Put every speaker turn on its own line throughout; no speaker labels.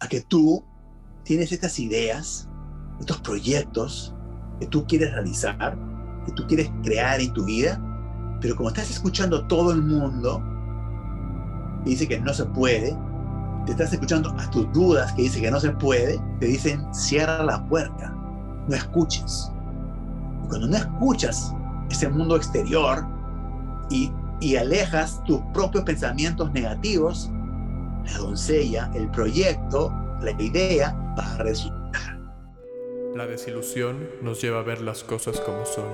a que tú tienes estas ideas, estos proyectos que tú quieres realizar, que tú quieres crear en tu vida, pero como estás escuchando a todo el mundo y dice que no se puede, te estás escuchando a tus dudas que dice que no se puede, te dicen cierra la puerta, no escuches. Y cuando no escuchas ese mundo exterior y, y alejas tus propios pensamientos negativos, la doncella, el proyecto, la idea va a resultar.
La desilusión nos lleva a ver las cosas como son.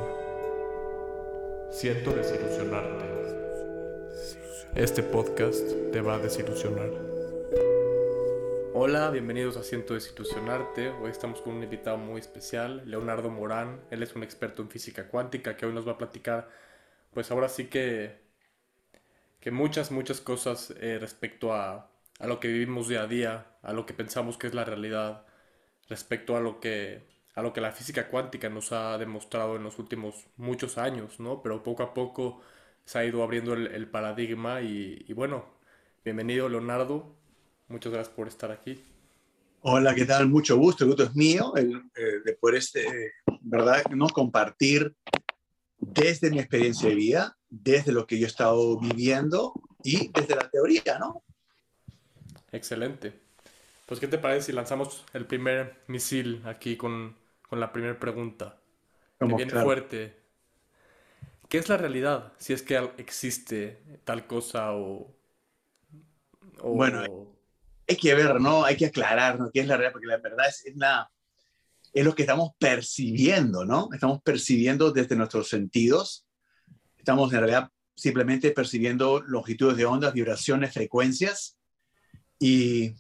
Siento desilusionarte. Este podcast te va a desilusionar. Hola, bienvenidos a Siento desilusionarte. Hoy estamos con un invitado muy especial, Leonardo Morán. Él es un experto en física cuántica que hoy nos va a platicar, pues ahora sí que, que muchas, muchas cosas eh, respecto a, a lo que vivimos día a día, a lo que pensamos que es la realidad, respecto a lo que a lo que la física cuántica nos ha demostrado en los últimos muchos años, ¿no? Pero poco a poco se ha ido abriendo el, paradigma y, bueno, bienvenido Leonardo, muchas gracias por estar aquí.
Hola, ¿qué tal? Mucho gusto, el gusto es mío el, eh, de poder, este, ¿verdad? ¿no? compartir desde mi experiencia de vida, desde lo que yo he estado viviendo y desde la teoría, ¿no?
Excelente. Pues, ¿qué te parece si lanzamos el primer misil aquí con, con la primera pregunta? Que viene fuerte. ¿Qué es la realidad? Si es que existe tal cosa o...
Bueno, hay que ver, ¿no? Hay que aclarar, ¿no? ¿Qué es la realidad? Porque la verdad es, la, es lo que estamos percibiendo, ¿no? Estamos percibiendo desde nuestros sentidos. Estamos en realidad simplemente percibiendo longitudes de ondas, vibraciones, frecuencias. Y,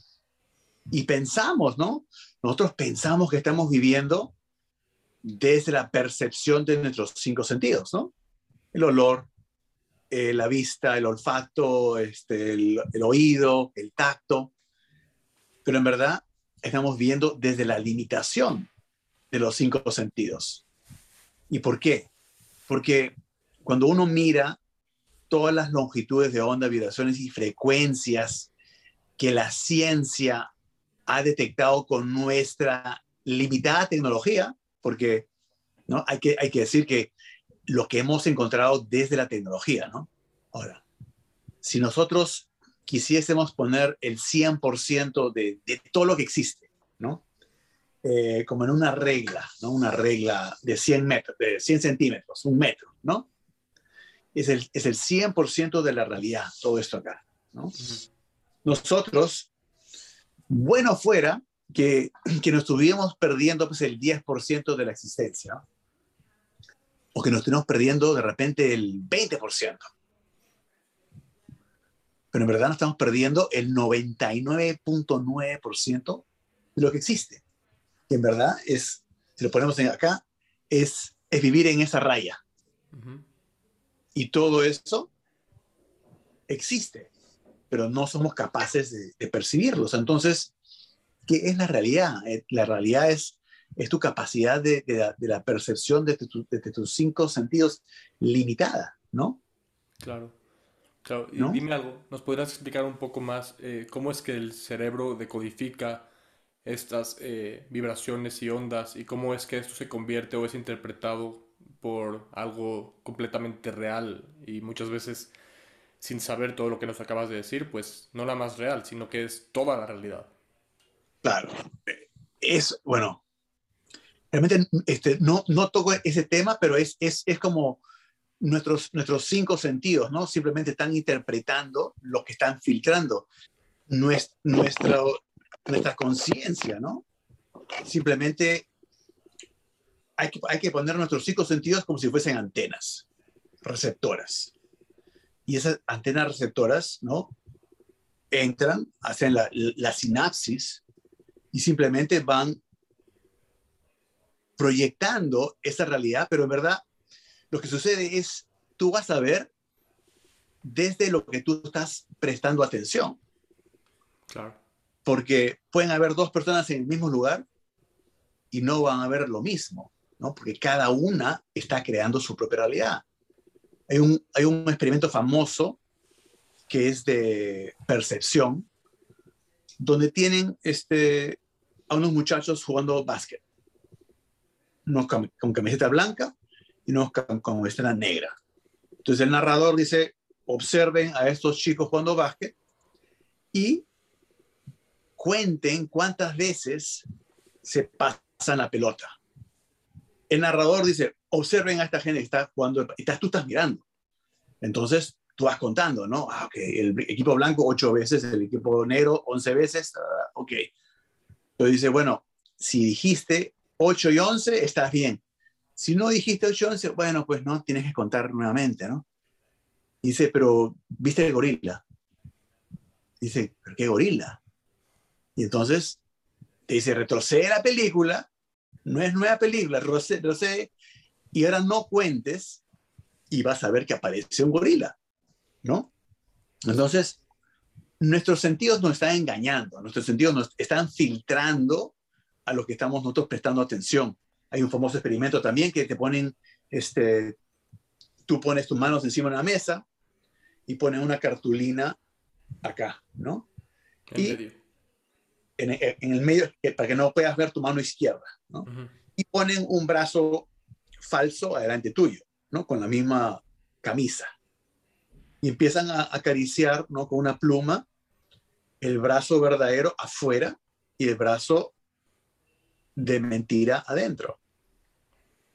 y pensamos, ¿no? Nosotros pensamos que estamos viviendo desde la percepción de nuestros cinco sentidos, ¿no? el olor, eh, la vista, el olfato, este, el, oído, el tacto. Pero en verdad estamos viendo desde la limitación de los cinco sentidos. ¿Y por qué? Porque cuando uno mira todas las longitudes de onda, vibraciones y frecuencias que la ciencia ha detectado con nuestra limitada tecnología, porque ¿no? hay, que, hay que decir que lo que hemos encontrado desde la tecnología, ¿no? Ahora, si nosotros quisiésemos poner el 100% de, de todo lo que existe, ¿no? Eh, como en una regla, ¿no? Una regla de 100, metros, de 100 centímetros, un metro, ¿no? Es el, es el 100% de la realidad, todo esto acá, ¿no? Nosotros, bueno fuera que, que nos estuviéramos perdiendo pues, el 10% de la existencia, ¿no? o que nos estemos perdiendo de repente el 20%. Pero en verdad nos estamos perdiendo el 99.9% de lo que existe. Que en verdad es, si lo ponemos acá, es, es vivir en esa raya. Y todo eso existe, pero no somos capaces de, de percibirlos. Entonces, ¿qué es la realidad? Eh, la realidad es es tu capacidad de, la, percepción de, tus cinco sentidos limitada, ¿no?
Claro. Claro, y dime algo, ¿nos podrías explicar un poco más eh, cómo es que el cerebro decodifica estas eh, vibraciones y ondas y cómo es que esto se convierte o es interpretado por algo completamente real y muchas veces sin saber todo lo que nos acabas de decir, pues no la más real, sino que es toda la realidad?
Claro, es, bueno, realmente este, no, no toco ese tema, pero es, es, es como nuestros, nuestros cinco sentidos, ¿no? Simplemente están interpretando lo que están filtrando. Nuestra, nuestra conciencia, ¿no? Simplemente hay que, hay que poner nuestros cinco sentidos como si fuesen antenas receptoras. Y esas antenas receptoras, ¿no? Entran, hacen la, la sinapsis y simplemente van proyectando esa realidad, pero en verdad lo que sucede es, tú vas a ver desde lo que tú estás prestando atención.
Claro.
Porque pueden haber dos personas en el mismo lugar y no van a ver lo mismo, ¿no? Porque cada una está creando su propia realidad. Hay un, experimento famoso que es de percepción, donde tienen este, a unos muchachos jugando básquet. Unos con, camiseta blanca y unos con camiseta negra. Entonces el narrador dice, observen a estos chicos jugando básquet y cuenten cuántas veces se pasan la pelota. El narrador dice, observen a esta gente que está jugando, estás, tú estás mirando. Entonces, tú vas contando, ¿no? Ah, ok, el equipo blanco ocho veces, el equipo negro once veces, ah, ok. Entonces dice, bueno, si dijiste 8 y 11, estás bien. Si no dijiste 8 y 11, bueno, pues no, tienes que contar nuevamente, ¿no? Dice, pero ¿viste el gorila? Dice, ¿pero qué gorila? Y entonces te dice, retrocede la película, no es nueva película, retrocede, y ahora no cuentes y vas a ver que aparece un gorila, ¿no? Entonces, nuestros sentidos nos están engañando, nuestros sentidos nos están filtrando a lo que estamos nosotros prestando atención. Hay un famoso experimento también que te ponen, este, tú pones tus manos encima de una mesa y ponen una cartulina acá, ¿no?
En
y
medio.
en, en, el medio, eh, para que no puedas ver tu mano izquierda, ¿no?
Uh -huh.
Y ponen un brazo falso adelante tuyo, ¿no? Con la misma camisa. Y empiezan a acariciar, ¿no? Con una pluma el brazo verdadero afuera y el brazo de mentira adentro.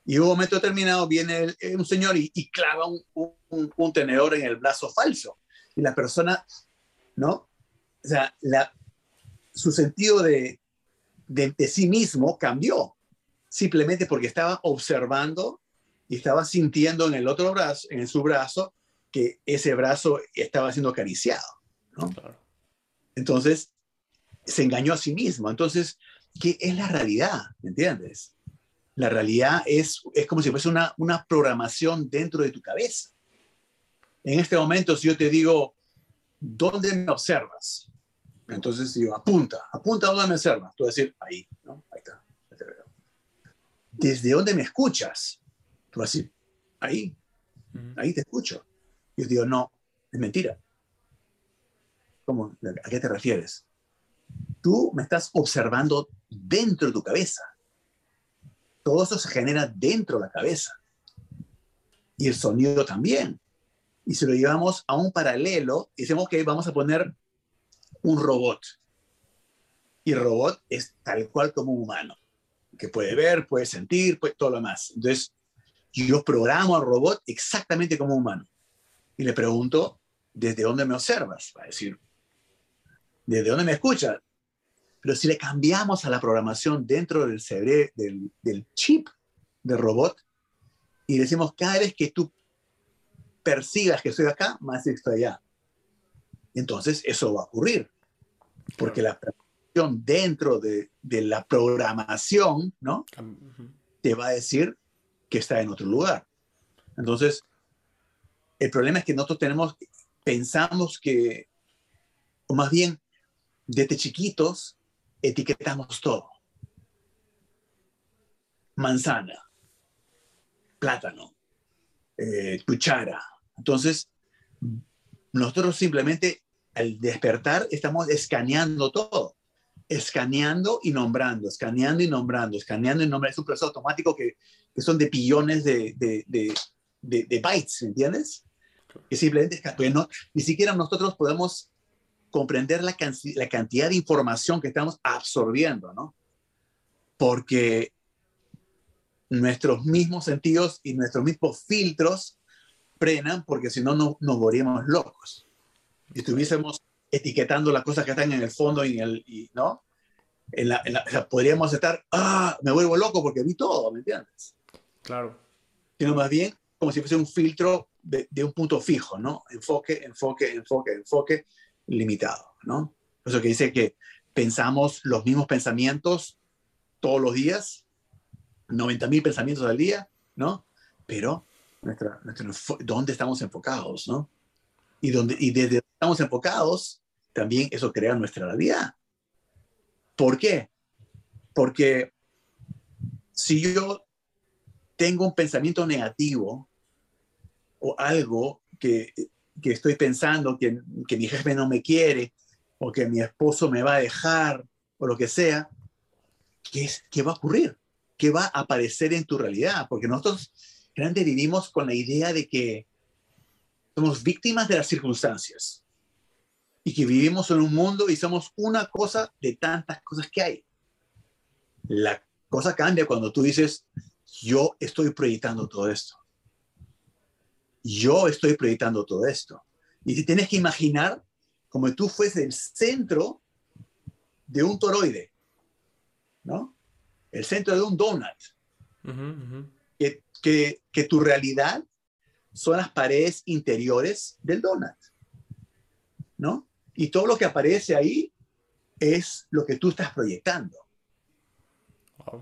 Y un momento determinado viene el, un señor y, clava un, tenedor en el brazo falso. Y la persona, ¿no? O sea, su sentido de, de sí mismo cambió, simplemente porque estaba observando y estaba sintiendo en el otro brazo, en su brazo, que ese brazo estaba siendo acariciado, ¿no?
Claro.
Entonces, se engañó a sí mismo. Entonces, ¿qué es la realidad? ¿Me entiendes? La realidad es, es como si fuese una, una programación dentro de tu cabeza. En este momento, si yo te digo, ¿dónde me observas? Entonces digo, apunta, apunta a dónde me observas. Tú vas a decir, ahí, ¿no? ¿Desde dónde me escuchas? Tú vas a decir, ahí, ahí te escucho. Yo digo, no, es mentira. ¿Cómo? ¿A qué te refieres? Tú me estás observando dentro de tu cabeza. Todo eso se genera dentro de la cabeza. Y el sonido también. Y si lo llevamos a un paralelo, decimos que vamos a poner un robot. Y el robot es tal cual como un humano, que puede ver, puede sentir, puede, todo lo más. Entonces, yo programo al robot exactamente como un humano. Y le pregunto, ¿desde dónde me observas? Va a decir, ¿desde dónde me escuchas? Pero si le cambiamos a la programación dentro del cerebro, del, del chip del robot, y decimos, cada vez que tú persigas que estoy acá, más que estoy allá. Entonces, eso va a ocurrir. Porque la dentro de, de, la programación, ¿no? Uh -huh. Te va a decir que está en otro lugar. Entonces, el problema es que nosotros tenemos, pensamos que, o más bien, desde chiquitos, etiquetamos todo. Manzana, plátano, eh, cuchara. Entonces, nosotros simplemente al despertar estamos escaneando todo. Escaneando y nombrando, escaneando y nombrando, escaneando y nombrando. Es un proceso automático que, que son de billones de, de, de, de bytes, ¿entiendes? Que simplemente, pues no, ni siquiera nosotros podemos comprender la, can la cantidad de información que estamos absorbiendo, ¿no? Porque nuestros mismos sentidos y nuestros mismos filtros frenan porque si no, no nos volvíamos locos. Si estuviésemos etiquetando las cosas que están en el fondo y, en el, y ¿no? En la, en la, o sea, podríamos estar, ah, me vuelvo loco porque vi todo, ¿me entiendes?
Claro.
Sino más bien como si fuese un filtro de, de un punto fijo, ¿no? Enfoque, enfoque, enfoque, enfoque limitado, ¿no? Eso que dice que pensamos los mismos pensamientos todos los días, 90 mil pensamientos al día, ¿no? Pero nuestra, nuestra, dónde estamos enfocados, ¿no? Y, donde, y desde estamos enfocados, también eso crea nuestra realidad. ¿Por qué? Porque si yo tengo un pensamiento negativo o algo que, que estoy pensando, que, que, mi jefe no me quiere, o que mi esposo me va a dejar, o lo que sea, ¿qué, es, qué va a ocurrir? ¿Qué va a aparecer en tu realidad? Porque nosotros realmente vivimos con la idea de que somos víctimas de las circunstancias y que vivimos en un mundo y somos una cosa de tantas cosas que hay. La cosa cambia cuando tú dices, yo estoy proyectando todo esto. Yo estoy proyectando todo esto. Y te tienes que imaginar como tú fueses el centro de un toroide, ¿no? El centro de un donut. Que, que, que tu realidad son las paredes interiores del donut, ¿no? Y todo lo que aparece ahí es lo que tú estás proyectando.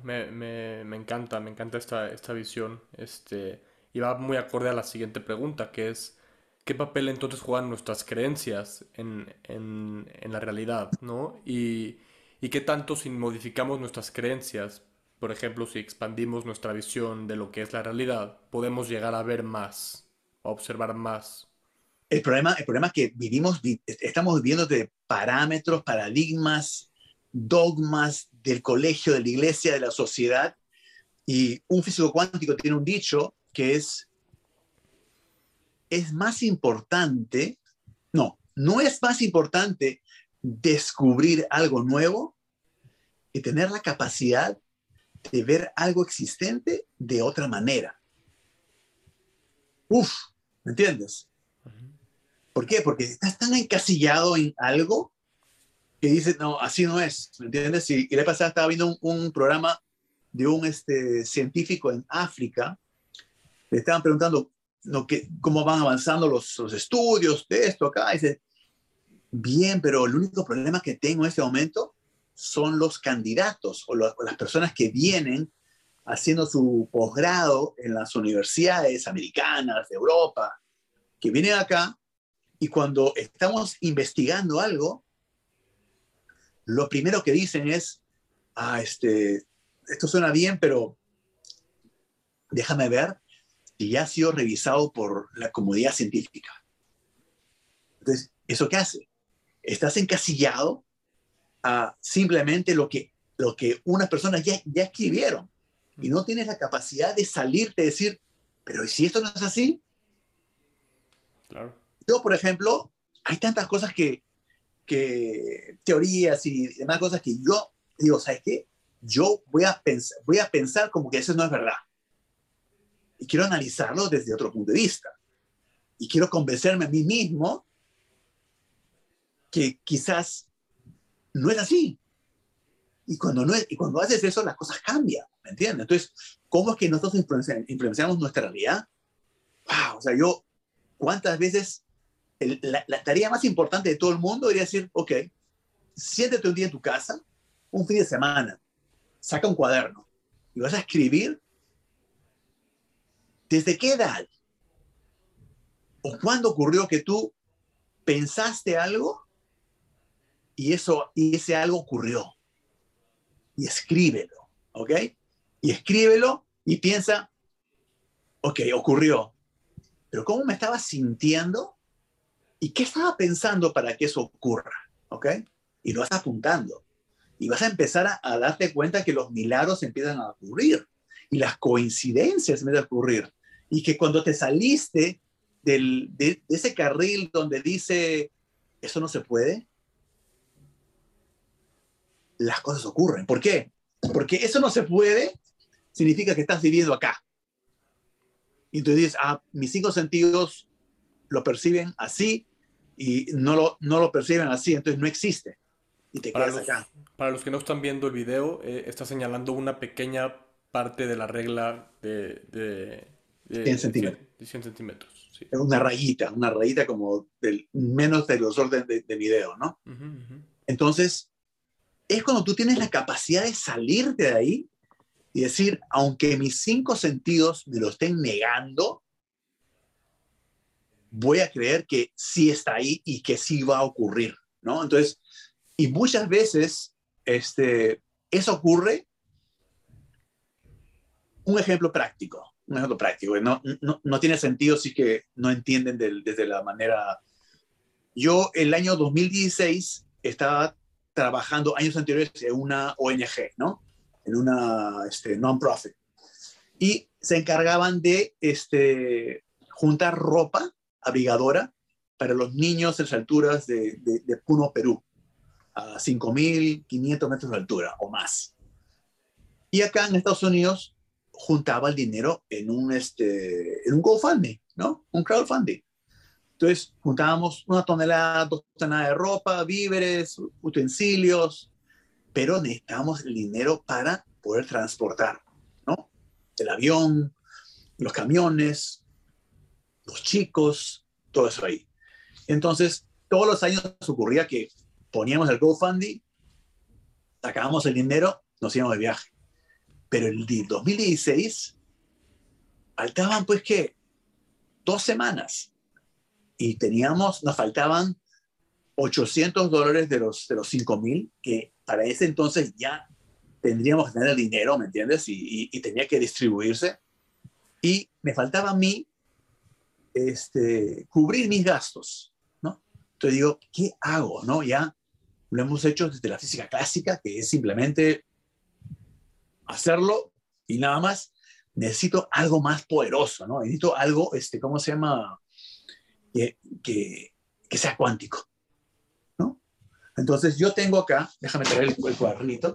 me, encanta, me encanta esta, esta visión. Este, y va muy acorde a la siguiente pregunta, que es, ¿qué papel entonces juegan nuestras creencias en, en, en la realidad? ¿no? Y, y qué tanto si modificamos nuestras creencias, por ejemplo, si expandimos nuestra visión de lo que es la realidad, podemos llegar a ver más, a observar más.
El problema, el problema es que vivimos, estamos viviendo de parámetros, paradigmas, dogmas del colegio, de la iglesia, de la sociedad. Y un físico cuántico tiene un dicho que es, es más importante, no, no es más importante descubrir algo nuevo y tener la capacidad de ver algo existente de otra manera. Uf, ¿me entiendes? ¿Por qué? Porque estás tan encasillado en algo que dices, no, así no es, ¿me entiendes? Y, y la pasada estaba viendo un, programa de un este, científico en África, le estaban preguntando lo que, cómo van avanzando los, los estudios de esto acá, dice, bien, pero el único problema que tengo en este momento son los candidatos o, las personas que vienen haciendo su posgrado en las universidades americanas de Europa, que vienen acá y cuando estamos investigando algo, lo primero que dicen es, ah, este, esto suena bien, pero déjame ver si ya ha sido revisado por la comunidad científica. Entonces, ¿eso qué hace? estás encasillado a simplemente lo que, lo que unas personas ya, ya escribieron y no tienes la capacidad de salirte y decir, pero si esto no es así?
Claro.
Yo, por ejemplo, hay tantas cosas que, que teorías y demás cosas que yo digo, ¿sabes qué? Yo voy a, pensar, voy a pensar como que eso no es verdad. Y quiero analizarlo desde otro punto de vista. Y quiero convencerme a mí mismo que quizás no es así. Y cuando, no es, y cuando haces eso, las cosas cambian, ¿me entiendes? Entonces, ¿cómo es que nosotros influenciamos, nuestra realidad? Wow, o sea, yo, ¿cuántas veces la, tarea más importante de todo el mundo debería decir, ok, siéntate un día en tu casa, un fin de semana, saca un cuaderno y vas a escribir desde qué edad o cuándo ocurrió que tú pensaste algo y, eso, y ese algo ocurrió. Y escríbelo, ¿ok? Y escríbelo y piensa, ok, ocurrió, pero ¿cómo me estaba sintiendo? ¿Y qué estaba pensando para que eso ocurra? ¿Ok? Y lo vas apuntando. Y vas a empezar a, a darte cuenta que los milagros empiezan a ocurrir y las coincidencias empiezan a ocurrir. Y que cuando te saliste del, de, de, ese carril donde dice, eso no se puede, las cosas ocurren. ¿Por qué? Porque eso no se puede, significa que estás viviendo acá. Y tú dices, ah, mis cinco sentidos lo perciben así y no lo, no lo perciben así, entonces no existe. Y te
para
quedas
los,
acá.
Para los que no están viendo el video, eh, está señalando una pequeña parte de la regla de, de, de
100 centímetros.
De 100 centímetros sí.
Es una rayita, una rayita como del, menos del grosor de, de video, ¿no?
Uh -huh, uh -huh.
Entonces, es cuando tú tienes la capacidad de salirte de ahí y decir, aunque mis cinco sentidos me lo estén negando, voy a creer que sí está ahí y que sí va a ocurrir, ¿no? Entonces, y muchas veces, este, eso ocurre. Un ejemplo práctico, un ejemplo práctico, no, no, no tiene sentido si que no entienden del, desde la manera... Yo el año 2016 estaba trabajando años anteriores en una ONG, ¿no? En una este, non-profit. Y se encargaban de este, juntar ropa abrigadora para los niños en las alturas de, de, Puno, Perú, a 5.500 metros de altura o más. Y acá en Estados Unidos juntaba el dinero en un, este, en un GoFundMe, ¿no? Un crowdfunding. Entonces juntábamos una tonelada, dos toneladas de ropa, víveres, utensilios, pero necesitábamos el dinero para poder transportar, ¿no? El avión, los camiones, los chicos, todo eso ahí. Entonces, todos los años ocurría que poníamos el GoFundMe, sacábamos el dinero, nos íbamos de viaje. Pero el 2016 faltaban pues que dos semanas y teníamos, nos faltaban 800 dólares de los, de los 5 mil, que para ese entonces ya tendríamos que tener el dinero, ¿me entiendes? Y, y, tenía que distribuirse. Y me faltaba a mí este, cubrir mis gastos. Entonces digo, ¿qué hago? ¿No? Ya lo hemos hecho desde la física clásica, que es simplemente hacerlo y nada más. Necesito algo más poderoso, ¿no? Necesito algo, este, ¿cómo se llama? Que, que, que sea cuántico, ¿no? Entonces yo tengo acá, déjame traer el, el cuadernito.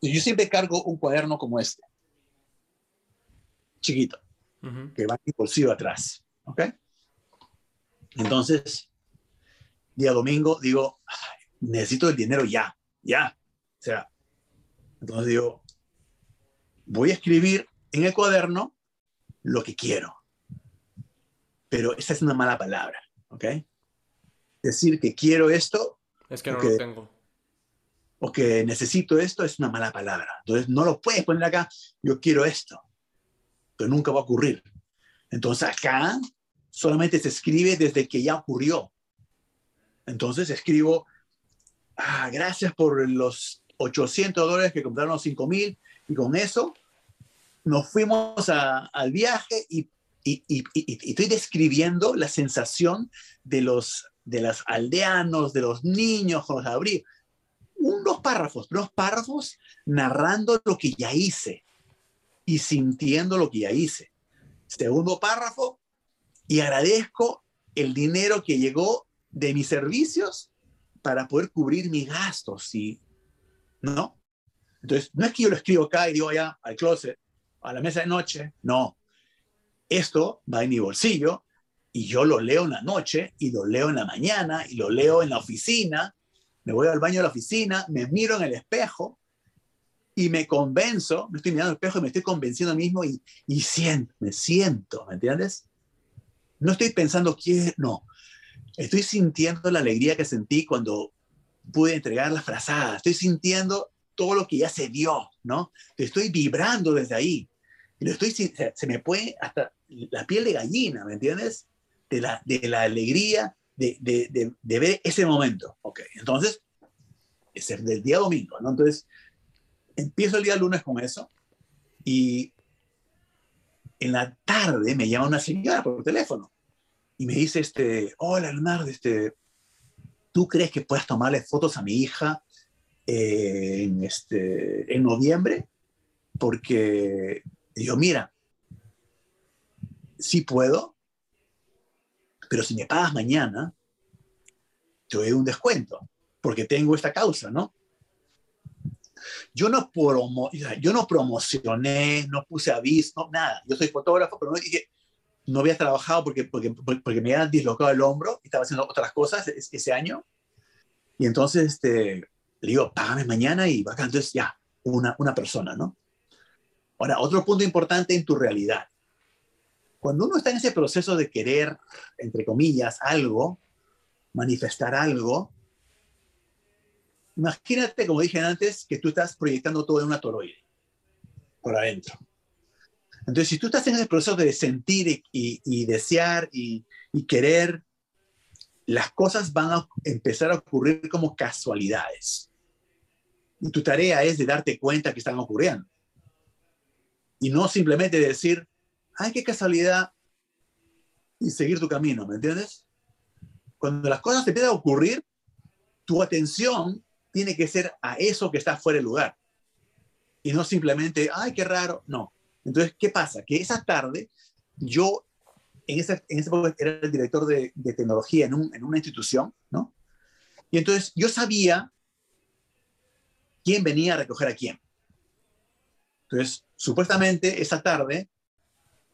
Yo siempre cargo un cuaderno como este, chiquito que va en bolsillo atrás. ¿Ok? Entonces, día domingo, digo, necesito el dinero ya, ya. O sea, entonces digo, voy a escribir en el cuaderno lo que quiero. Pero esa es una mala palabra, ¿ok? Decir que quiero esto.
Es que no lo tengo.
O que necesito esto es una mala palabra. Entonces no lo puedes poner acá, yo quiero esto nunca va a ocurrir. Entonces acá solamente se escribe desde que ya ocurrió. Entonces escribo, ah, gracias por los 800 dólares que compraron los 5 mil y con eso nos fuimos al viaje y, estoy describiendo la sensación de los de los aldeanos, de los niños con los abrigos. Unos párrafos, unos párrafos narrando lo que ya hice y sintiendo lo que ya hice. Segundo párrafo, y agradezco el dinero que llegó de mis servicios para poder cubrir mis gastos, ¿sí? ¿No? Entonces, no es que yo lo escribo acá y digo ya al closet, a la mesa de noche, no. Esto va en mi bolsillo y yo lo leo en la noche y lo leo en la mañana y lo leo en la oficina. Me voy al baño de la oficina, me miro en el espejo y me convenzo, me estoy mirando al espejo y me estoy convenciendo a mí mismo y, y siento, me siento, ¿me entiendes? No estoy pensando quién, no. Estoy sintiendo la alegría que sentí cuando pude entregar las frazadas. Estoy sintiendo todo lo que ya se dio, ¿no? Estoy vibrando desde ahí. Y lo estoy, se, me puede hasta la piel de gallina, ¿me entiendes? De la, de la alegría de, de, de, ver ese momento. Ok, entonces, es el del día domingo, ¿no? Entonces, empiezo el día lunes con eso y en la tarde me llama una señora por teléfono y me dice, este, hola Leonardo, este, ¿tú crees que puedas tomarle fotos a mi hija en, este, en noviembre? Porque yo, mira, sí puedo, pero si me pagas mañana, te doy un descuento, porque tengo esta causa, ¿no? Yo no, promo, yo no promocioné, no puse aviso, nada. Yo soy fotógrafo, pero no dije, no había trabajado porque, porque, porque me había dislocado el hombro y estaba haciendo otras cosas ese año. Y entonces este, le digo, págame mañana y va Entonces ya, una, una persona, ¿no? Ahora, otro punto importante en tu realidad. Cuando uno está en ese proceso de querer, entre comillas, algo, manifestar algo, Imagínate, como dije antes, que tú estás proyectando todo en una toroide, por adentro. Entonces, si tú estás en ese proceso de sentir y, desear y, querer, las cosas van a empezar a ocurrir como casualidades. Y tu tarea es de darte cuenta que están ocurriendo. Y no simplemente decir, ay, qué casualidad, y seguir tu camino, ¿me entiendes? Cuando las cosas te empiezan a ocurrir, tu atención tiene que ser a eso que está fuera del lugar. Y no simplemente, ay, qué raro. No. Entonces, ¿qué pasa? Que esa tarde yo, en ese, en ese momento era el director de, de tecnología en, un, en una institución, ¿no? Y entonces yo sabía quién venía a recoger a quién. Entonces, supuestamente esa tarde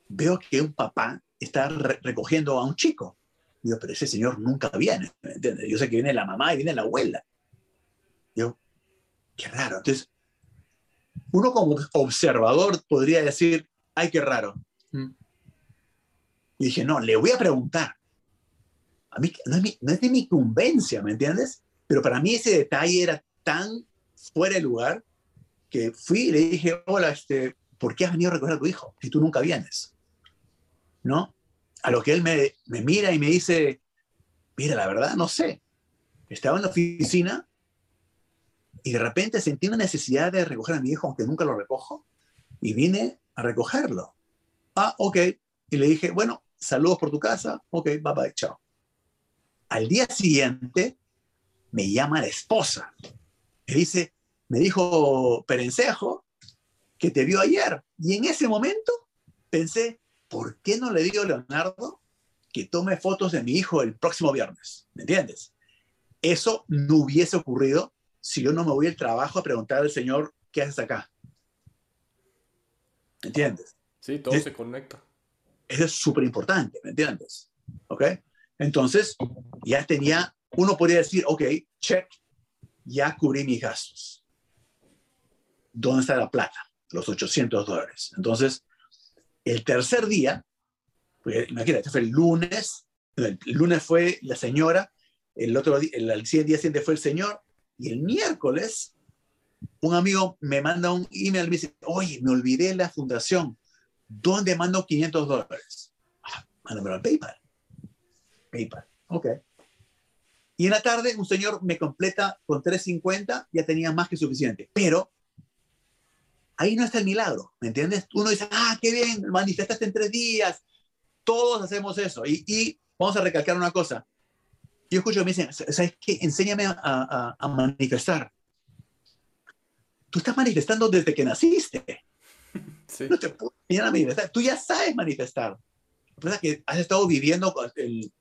veo que un papá está recogiendo a un chico. Digo, pero ese señor nunca viene. Yo sé que viene la mamá y viene la abuela. Digo, qué raro. Entonces, uno como observador podría decir, ay, qué raro. Mm. Y dije, no, le voy a preguntar. A mí no es, mi, no es de mi incumbencia, ¿me entiendes? Pero para mí ese detalle era tan fuera de lugar que fui y le dije, hola, este, ¿por qué has venido a recoger a tu hijo si tú nunca vienes? ¿No? A lo que él me, me mira y me dice, mira, la verdad, no sé. Estaba en la oficina y de repente sentí una necesidad de recoger a mi hijo, aunque nunca lo recojo, y vine a recogerlo. Ah, ok. Y le dije, bueno, saludos por tu casa. Ok, bye bye, chao. Al día siguiente me llama la esposa. Me dice, me dijo Perencejo que te vio ayer. Y en ese momento pensé, ¿por qué no le digo a Leonardo que tome fotos de mi hijo el próximo viernes? ¿Me entiendes? Eso no hubiese ocurrido si yo no me voy al trabajo a preguntar al Señor, ¿qué haces acá? ¿Me entiendes?
Sí, todo se conecta.
Eso es súper importante, ¿me entiendes? ¿Ok? Entonces, ya tenía, uno podría decir, ok, check, ya cubrí mis gastos. ¿Dónde está la plata? Los 800 dólares. Entonces, el tercer día, pues, imagínate, fue el lunes, el lunes fue la señora, el otro día, el, el día siguiente fue el señor, y el miércoles, un amigo me manda un email me dice, oye, me olvidé la fundación, ¿dónde mando 500 dólares? Ah, al PayPal. PayPal, ok. Y en la tarde un señor me completa con 350, ya tenía más que suficiente. Pero ahí no está el milagro, ¿me entiendes? Uno dice, ah, qué bien, manifestaste en tres días. Todos hacemos eso. Y, y vamos a recalcar una cosa. Yo escucho que me dicen, ¿sabes qué? Enséñame a, a, a manifestar. Tú estás manifestando desde que naciste. Sí. No te puedo enseñar a manifestar. Tú ya sabes manifestar. Lo que que has estado viviendo el,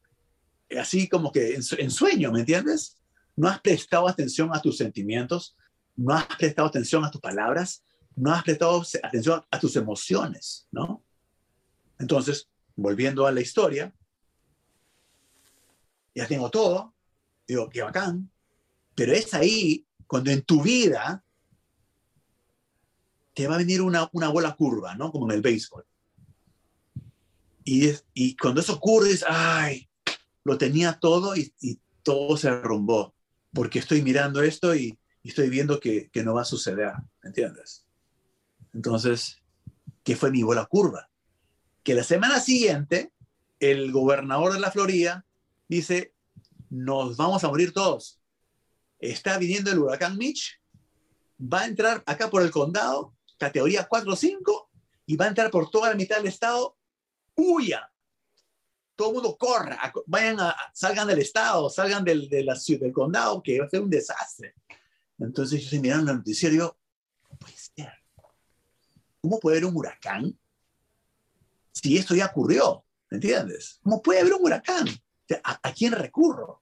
así como que en, sueño, ¿me entiendes? No has prestado atención a tus sentimientos, no has prestado atención a tus palabras, no has prestado atención a tus emociones, ¿no? Entonces, volviendo a la historia, ya tengo todo, digo, qué bacán, pero es ahí cuando en tu vida te va a venir una, una bola curva, ¿no? Como en el béisbol. Y, y cuando eso ocurre, es, ay, lo tenía todo y, todo se derrumbó, porque estoy mirando esto y, estoy viendo que, no va a suceder, ¿me entiendes? Entonces, ¿qué fue mi bola curva? Que la semana siguiente, el gobernador de la Florida dice, nos vamos a morir todos. Está viniendo el huracán Mitch, va a entrar acá por el condado, categoría 4 o 5, y va a entrar por toda la mitad del estado. Huya, todo el mundo corra, vayan a, salgan del estado, salgan del, de la ciudad, del condado, que va a ser un desastre. Entonces yo estoy mirando el noticiero, ¿cómo puede ser? ¿Cómo puede haber un huracán si esto ya ocurrió? ¿Me entiendes? ¿Cómo puede haber un huracán? ¿A, quién recurro?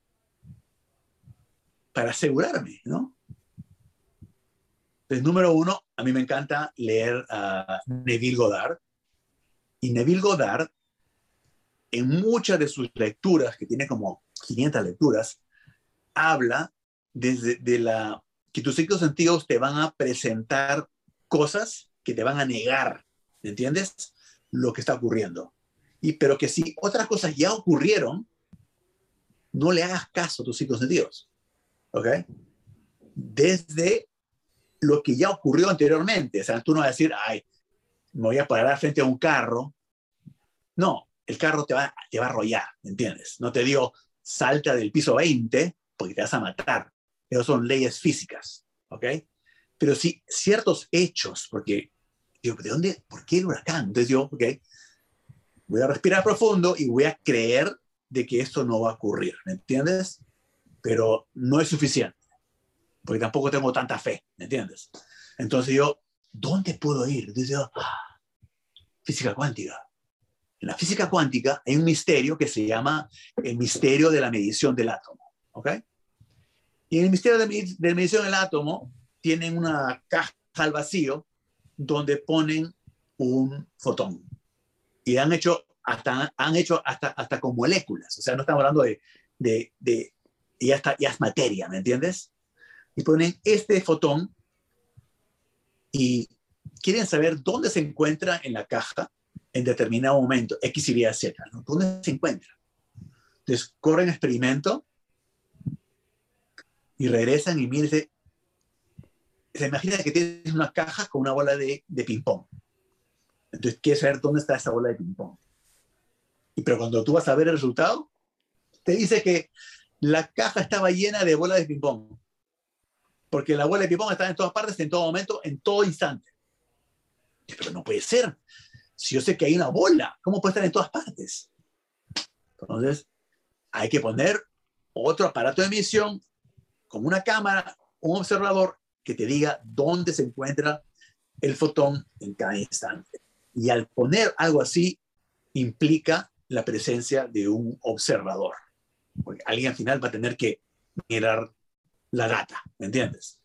Para asegurarme, ¿no? Entonces, número uno, a mí me encanta leer a Neville Goddard. Y Neville Goddard en muchas de sus lecturas, que tiene como 500 lecturas, habla desde de la que tus cinco sentidos te van a presentar cosas que te van a negar, ¿entiendes? Lo que está ocurriendo. Y pero que si otras cosas ya ocurrieron, no le hagas caso a tus cinco sentidos. ¿Ok? Desde lo que ya ocurrió anteriormente. O sea, tú no vas a decir, ay, me voy a parar frente a un carro. No, el carro te va, te va a arrollar, ¿me entiendes? No te digo, salta del piso 20 porque te vas a matar. Esas son leyes físicas, ¿ok? Pero sí, ciertos hechos, porque, digo, ¿de dónde? ¿Por qué el huracán? Entonces yo, ok, Voy a respirar profundo y voy a creer de que esto no va a ocurrir, ¿me entiendes? Pero no es suficiente, porque tampoco tengo tanta fe, ¿me entiendes? Entonces yo, ¿dónde puedo ir? Entonces ah, física cuántica. En la física cuántica hay un misterio que se llama el misterio de la medición del átomo, ¿ok? Y en el misterio de, la medición del átomo tienen una caja al vacío donde ponen un fotón. Y han hecho hasta, han hecho hasta, hasta con moléculas. O sea, no estamos hablando de, de, de ya, está, ya es materia, ¿me entiendes? Y ponen este fotón y quieren saber dónde se encuentra en la caja en determinado momento, X, Y, Z, ¿no? ¿Dónde se encuentra? Entonces, corren experimento y regresan y miren, se, se imagina que tienes una caja con una bola de, de ping-pong. Entonces, quieres saber dónde está esa bola de ping-pong. Pero cuando tú vas a ver el resultado, te dice que la caja estaba llena de bolas de ping-pong. Porque la bola de ping-pong está en todas partes, en todo momento, en todo instante. Pero no puede ser. Si yo sé que hay una bola, ¿cómo puede estar en todas partes? Entonces, hay que poner otro aparato de emisión, como una cámara, un observador, que te diga dónde se encuentra el fotón en cada instante. Y al poner algo así, implica la presencia de un observador. Porque alguien al final va a tener que mirar la data, ¿me entiendes?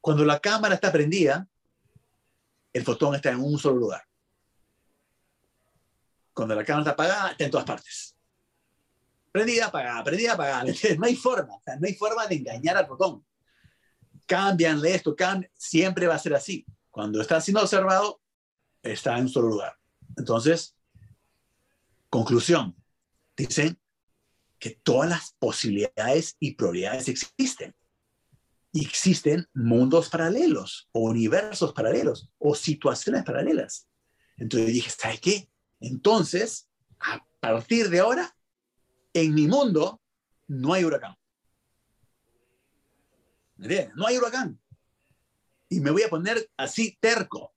Cuando la cámara está prendida, el fotón está en un solo lugar. Cuando la cámara está apagada, está en todas partes. Prendida, apagada, prendida, apagada. No hay forma, no hay forma de engañar al fotón. Cambianle esto, siempre va a ser así. Cuando está siendo observado, está en un solo lugar. Entonces, conclusión, dicen que todas las posibilidades y probabilidades existen y existen mundos paralelos o universos paralelos o situaciones paralelas. Entonces dije, ¿sabes qué? Entonces, a partir de ahora, en mi mundo no hay huracán. No hay huracán. Y me voy a poner así terco.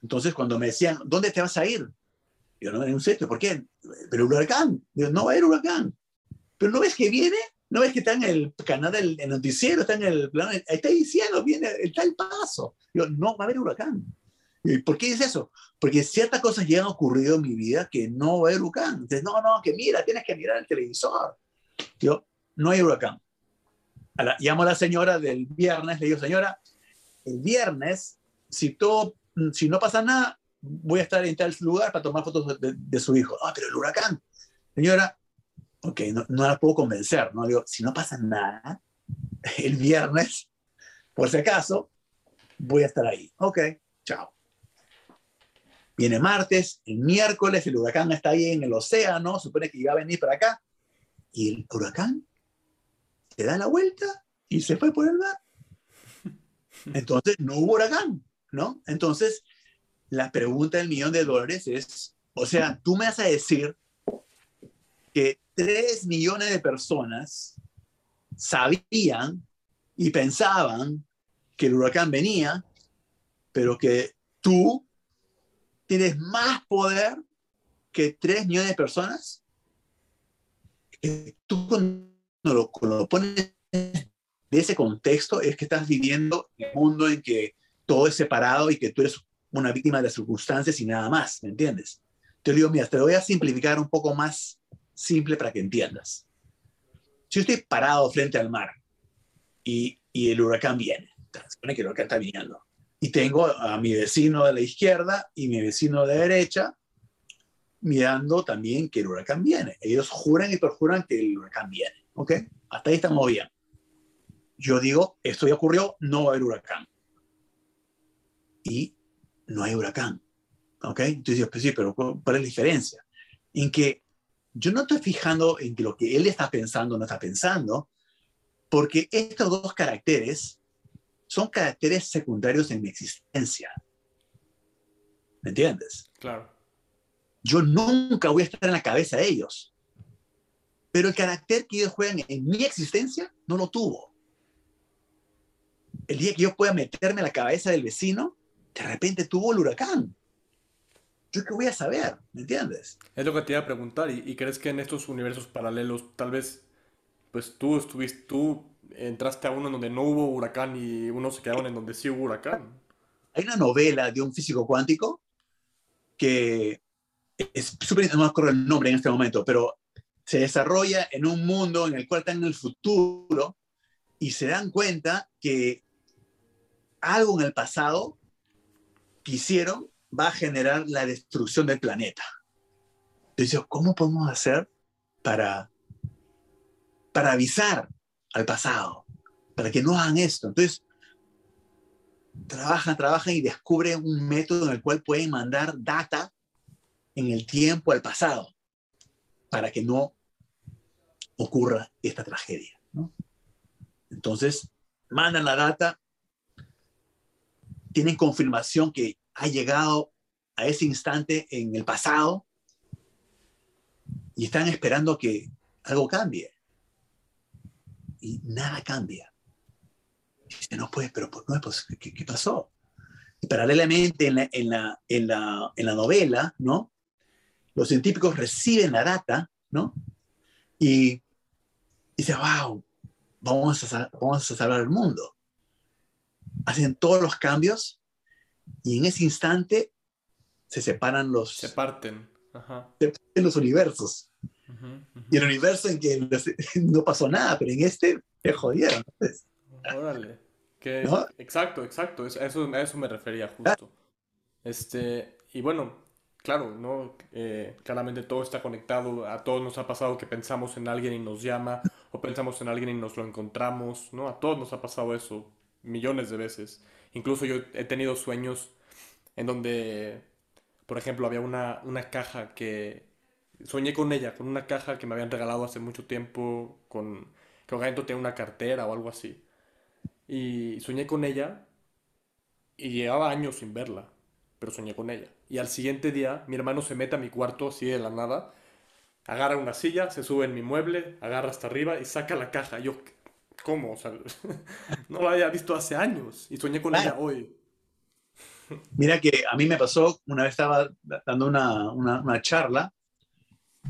Entonces, cuando me decían, ¿dónde te vas a ir? Yo no, en un sitio, ¿por qué? Pero huracán. Yo, no va a haber huracán. Pero ¿no ves que viene? ¿No ves que está en el canal del noticiero? Está en el plan, está diciendo, viene, está el paso. Yo, no va a haber huracán. ¿Y ¿Por qué es eso? Porque ciertas cosas ya han ocurrido en mi vida que no va a haber huracán. Entonces, no, no, que mira, tienes que mirar el televisor. Yo, no hay huracán. la, llamo a la señora del viernes, le digo, señora, el viernes, si, todo, si no pasa nada, voy a estar en tal lugar para tomar fotos de, de su hijo. Ah, pero el huracán. Señora, ok, no, no la puedo convencer, ¿no? Digo, si no pasa nada, el viernes, por si acaso, voy a estar ahí. Ok, chao. Viene martes, el miércoles el huracán está ahí en el océano, supone que iba a venir para acá, y el huracán se da la vuelta y se fue por el mar. Entonces no hubo huracán, ¿no? Entonces, la pregunta del millón de dólares es, o sea, tú me vas a decir que 3 millones de personas sabían y pensaban que el huracán venía, pero que tú tienes más poder que 3 millones de personas. tú cuando lo, cuando lo pones de ese contexto es que estás viviendo en un mundo en que todo es separado y que tú eres una víctima de las circunstancias y nada más, ¿me entiendes? Te digo, mira, te lo voy a simplificar un poco más simple para que entiendas. Si estoy parado frente al mar y, el huracán viene, supone que el huracán está viniendo, y tengo a mi vecino de la izquierda y mi vecino de la derecha mirando también que el huracán viene. Ellos juran y perjuran que el huracán viene. ¿Ok? Hasta ahí estamos bien. Yo digo, esto ya ocurrió, no va a haber huracán. Y no hay huracán. ¿Ok? Entonces yo, pues sí, pero ¿cuál es la diferencia? En que yo no estoy fijando en que lo que él está pensando no está pensando, porque estos dos caracteres son caracteres secundarios en mi existencia. ¿Me entiendes?
Claro.
Yo nunca voy a estar en la cabeza de ellos. Pero el carácter que ellos juegan en mi existencia no lo tuvo. El día que yo pueda meterme en la cabeza del vecino, de repente tuvo el huracán. ¿yo qué voy a saber? ¿Me entiendes?
Es lo que te iba a preguntar. ¿Y, y crees que en estos universos paralelos, tal vez, pues tú estuviste, tú entraste a uno en donde no hubo huracán y uno se quedaron en donde sí hubo huracán?
Hay una novela de un físico cuántico que es súper, no me acuerdo el nombre en este momento, pero se desarrolla en un mundo en el cual están en el futuro y se dan cuenta que algo en el pasado que hicieron va a generar la destrucción del planeta. Entonces, ¿cómo podemos hacer para, para avisar al pasado? Para que no hagan esto. Entonces, trabajan, trabajan y descubren un método en el cual pueden mandar data en el tiempo al pasado para que no ocurra esta tragedia. Entonces, mandan la data, tienen confirmación que ha llegado a ese instante en el pasado y están esperando que algo cambie. Y nada cambia. Dice, no puede, pero no, pues, ¿qué, ¿qué, pasó? Y paralelamente en la, en, la, en, la, en la novela, ¿no? Los científicos reciben la data, ¿no? Y dicen, wow, vamos a, vamos a salvar el mundo. Hacen todos los cambios y en ese instante se separan los...
Se parten. Ajá.
Se parten los universos. Uh -huh, uh -huh. Y el universo en que no pasó nada, pero en este te jodieron. Entonces,
Órale. Que, ¿No? Exacto, exacto. Eso, a eso me refería justo. Este, y bueno, claro, ¿no? Eh, claramente todo está conectado. A todos nos ha pasado que pensamos en alguien y nos llama, o pensamos en alguien y nos lo encontramos, ¿no? A todos nos ha pasado eso millones de veces. Incluso yo he tenido sueños en donde, por ejemplo, había una, una caja que soñé con ella, con una caja que me habían regalado hace mucho tiempo, con que adentro tenía una cartera o algo así. Y soñé con ella y llevaba años sin verla, pero soñé con ella. Y al siguiente día mi hermano se mete a mi cuarto así de la nada, agarra una silla, se sube en mi mueble, agarra hasta arriba y saca la caja. Yo, ¿cómo? O sea, no la había visto hace años y soñé con ella hoy.
Mira que a mí me pasó, una vez estaba dando una, una, una charla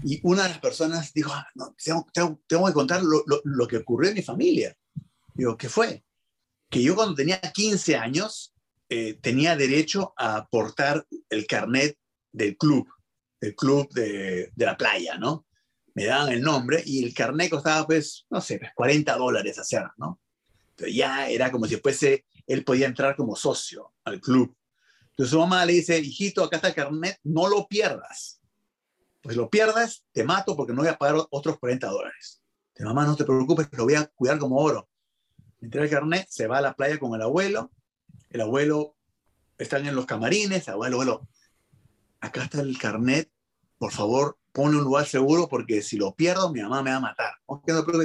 y una de las personas dijo, "Ah, no, tengo, tengo, tengo que contar lo, lo, lo, que ocurrió en mi familia. Digo, ¿qué fue? Que yo cuando tenía 15 años eh, tenía derecho a portar el carnet del club, del club de, de, la playa, ¿no? Me daban el nombre y el carnet costaba, pues, no sé, pues 40 dólares hacer, ¿no? Pero ya era como si fuese, él podía entrar como socio al club. Entonces su mamá le dice, hijito, acá está el carnet, no lo pierdas. Pues lo pierdas, te mato porque no voy a pagar otros 40 dólares. De mamá, no te preocupes, lo voy a cuidar como oro. Entrega el carnet, se va a la playa con el abuelo. El abuelo está en los camarines. Abuelo, abuelo, acá está el carnet. Por favor, ponle un lugar seguro porque si lo pierdo, mi mamá me va a matar. No, no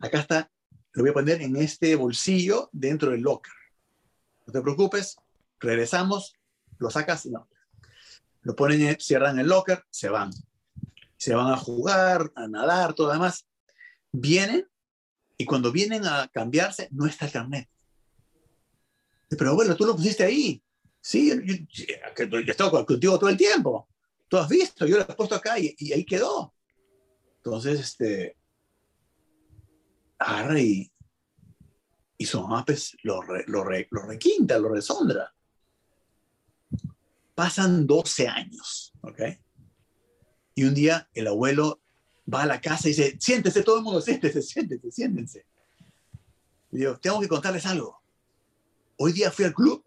acá, está, lo voy a poner en este bolsillo dentro del locker. No te preocupes, regresamos, lo sacas y no. Lo ponen, cierran el locker, se van. Se van a jugar, a nadar, todo demás. Vienen y cuando vienen a cambiarse, no está el carnet. Pero abuelo, tú lo pusiste ahí. Sí, yo, estado contigo todo el tiempo. Tú has visto, yo lo he puesto acá y, y ahí quedó. Entonces, este, agarra y, y su mamá pues, lo, re, lo, re, lo requinta, lo resondra. Pasan 12 años, ¿ok? Y un día el abuelo va a la casa y dice, siéntese todo el mundo, siéntese, siéntese, siéntense. Y digo, tengo que contarles algo. Hoy día fui al club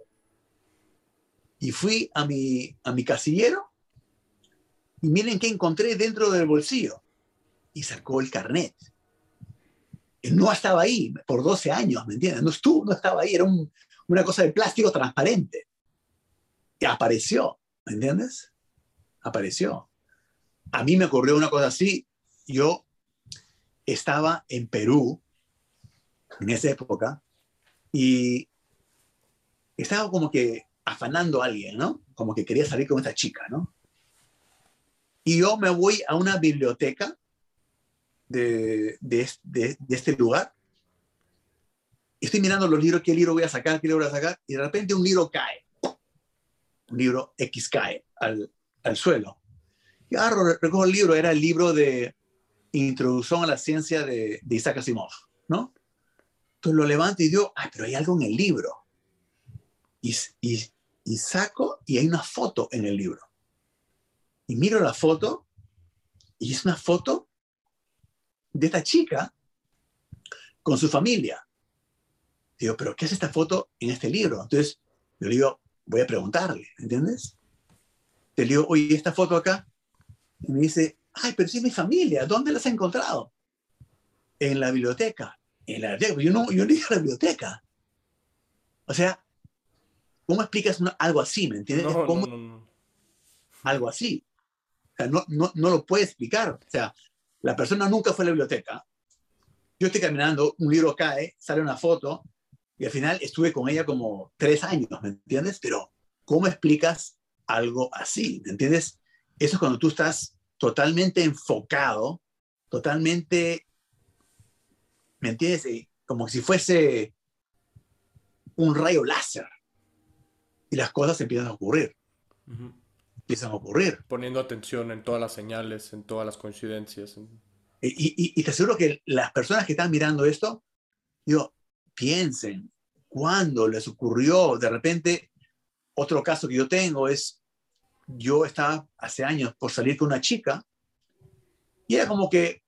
y fui a mi, a mi casillero y miren qué encontré dentro del bolsillo. Y sacó el carnet. No estaba ahí por 12 años, ¿me entiendes? No estuvo, no estaba ahí, era un, una cosa de plástico transparente. Y apareció, ¿me entiendes? Apareció. A mí me ocurrió una cosa así. Yo estaba en Perú en esa época y estaba como que afanando a alguien, ¿no? Como que quería salir con esta chica, ¿no? Y yo me voy a una biblioteca de, de, este lugar. Y estoy mirando los libros, qué libro voy a sacar, qué libro voy a sacar, y de repente un libro cae. Un libro X cae al, al suelo. Y agarro, recojo el libro, era el libro de Introducción a la Ciencia de, Isaac Asimov, ¿no? Entonces lo levanto y digo, ay, pero hay algo en el libro. Y, y, y saco y hay una foto en el libro. Y miro la foto y es una foto de esta chica con su familia. Digo, pero ¿qué es esta foto en este libro? Entonces, yo le digo, voy a preguntarle, ¿entiendes? Te digo, oye, esta foto acá. Y me dice, ay, pero si es mi familia, ¿dónde la has encontrado? En la biblioteca. En la biblioteca. Yo no, yo no a la biblioteca. O sea, ¿cómo explicas algo así? ¿Me entiendes?
No,
¿Cómo,
no, no,
algo así? O sea, no, no, no lo puede explicar. O sea, la persona nunca fue a la biblioteca. Yo estoy caminando, un libro cae, sale una foto, y al final estuve con ella como tres años, ¿me entiendes? Pero, ¿cómo explicas algo así? ¿Me entiendes? Eso es cuando tú estás totalmente enfocado, totalmente, ¿me entiendes? Como si fuese un rayo láser. Y las cosas empiezan a ocurrir.
Ujú.
Empiezan a ocurrir.
Poniendo atención en todas las señales, en todas las coincidencias. en-
Y, y- y te aseguro que las personas que están mirando esto, digo, piensen, ¿cuándo les ocurrió? De repente, otro caso que yo tengo es, yo estaba hace años por salir con una chica y era como que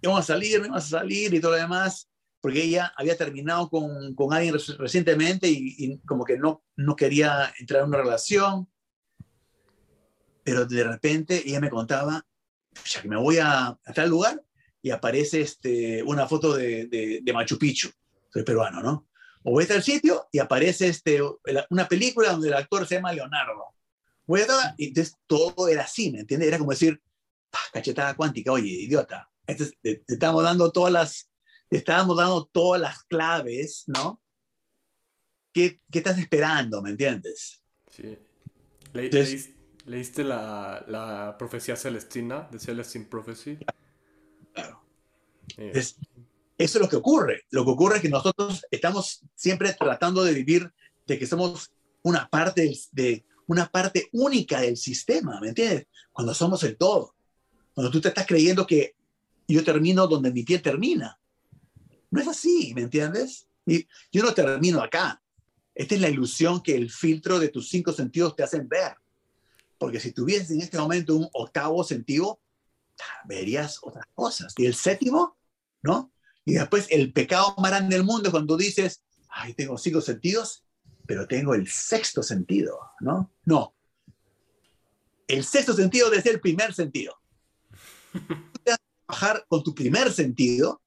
íbamos a salir, íbamos a salir y todo lo demás, porque ella había terminado con, con alguien reci- recientemente y, y como que no, no quería entrar en una relación. Pero de repente ella me contaba, ya que me voy a, a tal lugar y aparece este, una foto de, de, de Machu Picchu. Soy peruano, ¿no? O voy a tal sitio y aparece este, una película donde el actor se llama Leonardo. Voy a tal, y entonces todo era así, ¿me entiendes? Era como decir, "Pa, cachetada cuántica, oye, idiota. Entonces, te, te estábamos dando todas las, te estábamos dando todas las claves, ¿no? ¿Qué, qué estás esperando, me entiendes?
Sí. Le-
Entonces-
leíste, la, la profecía celestina, de Celestine Prophecy.
Claro.
Eh,
Es- eso es lo que ocurre. Lo que ocurre es que nosotros estamos siempre tratando de vivir de que somos una parte del- de una parte única del sistema, ¿me entiendes? Cuando somos el todo. Cuando tú te estás creyendo que yo termino donde mi piel termina. No es así, ¿me entiendes? Y yo no termino acá. Esta es la ilusión que el filtro de tus cinco sentidos te hacen ver. Porque si tuvieses en este momento un octavo sentido, verías otras cosas. Y el séptimo, ¿no? Y después el pecado más grande del mundo es cuando dices, ay, tengo cinco sentidos, pero tengo el sexto sentido, ¿no? No. El sexto sentido debe ser el primer sentido. Trabajar con tu primer sentido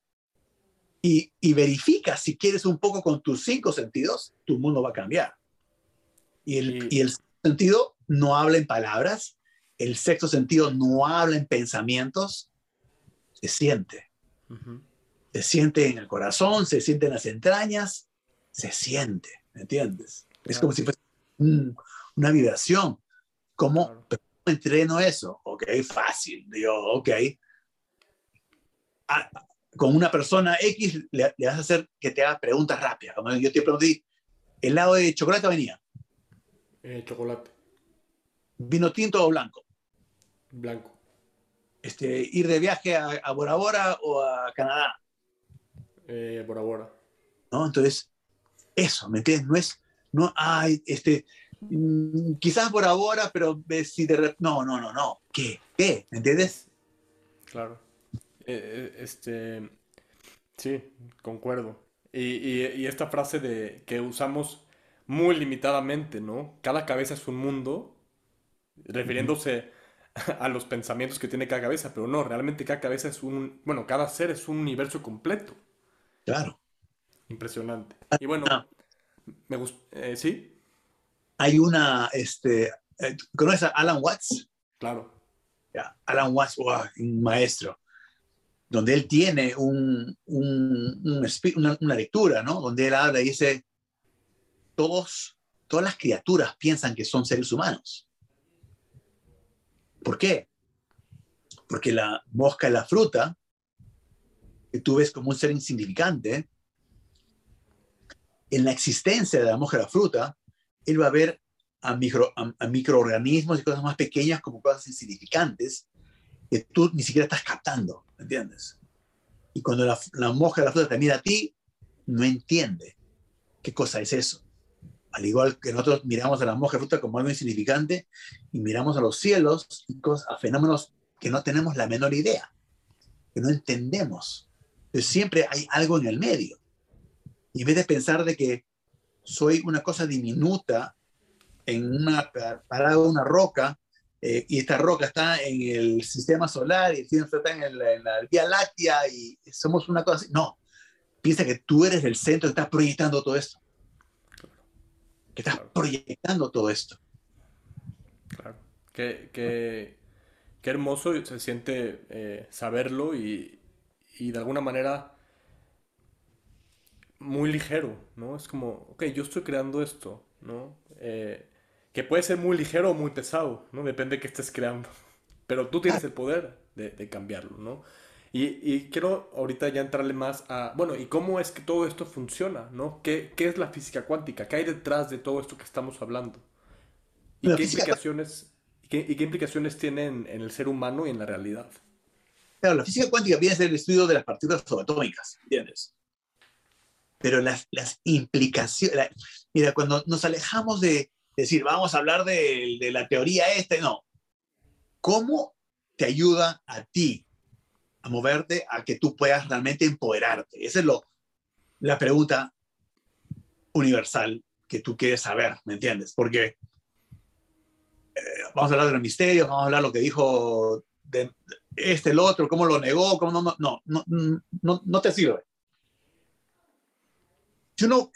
y, y verifica si quieres un poco con tus cinco sentidos, tu mundo va a cambiar. Y el,
Y-
y el sentido no habla en palabras, el sexto sentido no habla en pensamientos, se siente se siente en el corazón, se siente en las entrañas, se siente, ¿me entiendes? Es como si fuese un- una vibración. ¿Cómo
Claro.
pero ¿cómo entreno eso? Ok, fácil. Digo, ok. Ah, con una persona X le, le vas a hacer que te haga preguntas rápidas. Como yo te pregunté, ¿el lado de chocolate venía?
Eh, chocolate,
¿Vino tinto o blanco?
blanco.
Este, ¿Ir de viaje a, a Bora Bora o a Canadá?
Eh, Bora Bora.
¿no? Entonces, eso, ¿me entiendes? No es, no, ay, este, mm, quizás por ahora, pero si de rep- no, no, no, no, ¿qué? ¿Qué? ¿Me entiendes?
Claro. Eh, eh, este, sí, concuerdo. Y, y- y esta frase de que usamos muy limitadamente, ¿no? Cada cabeza es un mundo, refiriéndose a los pensamientos que tiene cada cabeza, pero no, realmente cada cabeza es un, bueno, cada ser es un universo completo.
Claro.
Impresionante. Y bueno,
Ah.
me gusta, ¿sí?
Hay una, este, eh, ¿conoces a Alan Watts?
Claro.
Alan Watts, wow, un maestro, donde él tiene un, un- una, una lectura, ¿no? Donde él habla y dice, todos, todas las criaturas piensan que son seres humanos. ¿Por qué? Porque la mosca y la fruta, que tú ves como un ser insignificante, en la existencia de la mosca y la fruta, él va a ver a, micro, a, microorganismos y cosas más pequeñas como cosas insignificantes que tú ni siquiera estás captando, ¿entiendes? Y cuando la, la mosca de la fruta te mira a ti, no entiende qué cosa es eso. Al igual que nosotros miramos a la mosca de fruta como algo insignificante y miramos a los cielos a fenómenos que no tenemos la menor idea, que no entendemos. Entonces siempre hay algo en el medio. Y en vez de pensar de que soy una cosa diminuta en una parada una roca eh, y esta roca está en el sistema solar y el sistema está en, la Vía Láctea y somos una cosa así. No, piensa que tú eres el centro que está proyectando todo esto. Que estás proyectando todo esto.
Claro. Qué, qué, qué hermoso se siente eh, saberlo y, y de alguna manera muy ligero, ¿no? Es como, ok, yo estoy creando esto, ¿no? Eh, que puede ser muy ligero o muy pesado, ¿no? Depende de qué estés creando. Pero tú tienes el poder de, cambiarlo, ¿no? Y, quiero ahorita ya entrarle más a, bueno, ¿y cómo es que todo esto funciona, ¿no? ¿Qué, es la física cuántica? ¿Qué hay detrás de todo esto que estamos hablando? ¿Y, qué implicaciones, qué, y qué implicaciones tiene en, el ser humano y en la realidad?
Claro, la física cuántica viene a ser el estudio de las partículas subatómicas, ¿entiendes? pero las, las implicaciones, mira, cuando nos alejamos de decir, vamos a hablar de, de la teoría esta, no, ¿cómo te ayuda a ti a moverte a que tú puedas realmente empoderarte? Esa es lo, la pregunta universal que tú quieres saber, ¿me entiendes? Porque eh, vamos a hablar de los misterios, vamos a hablar de lo que dijo de este, el otro, cómo lo negó, cómo no, no, no, no, no te sirve si uno,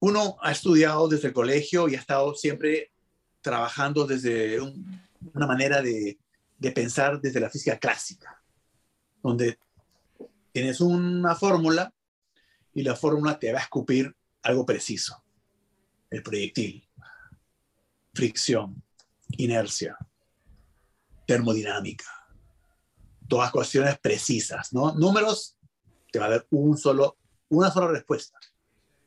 uno ha estudiado desde el colegio y ha estado siempre trabajando desde una manera de, de pensar desde la física clásica, donde tienes una fórmula y la fórmula te va a escupir algo preciso. El proyectil, fricción, inercia, termodinámica, todas cuestiones precisas. Números te va a dar una sola respuesta.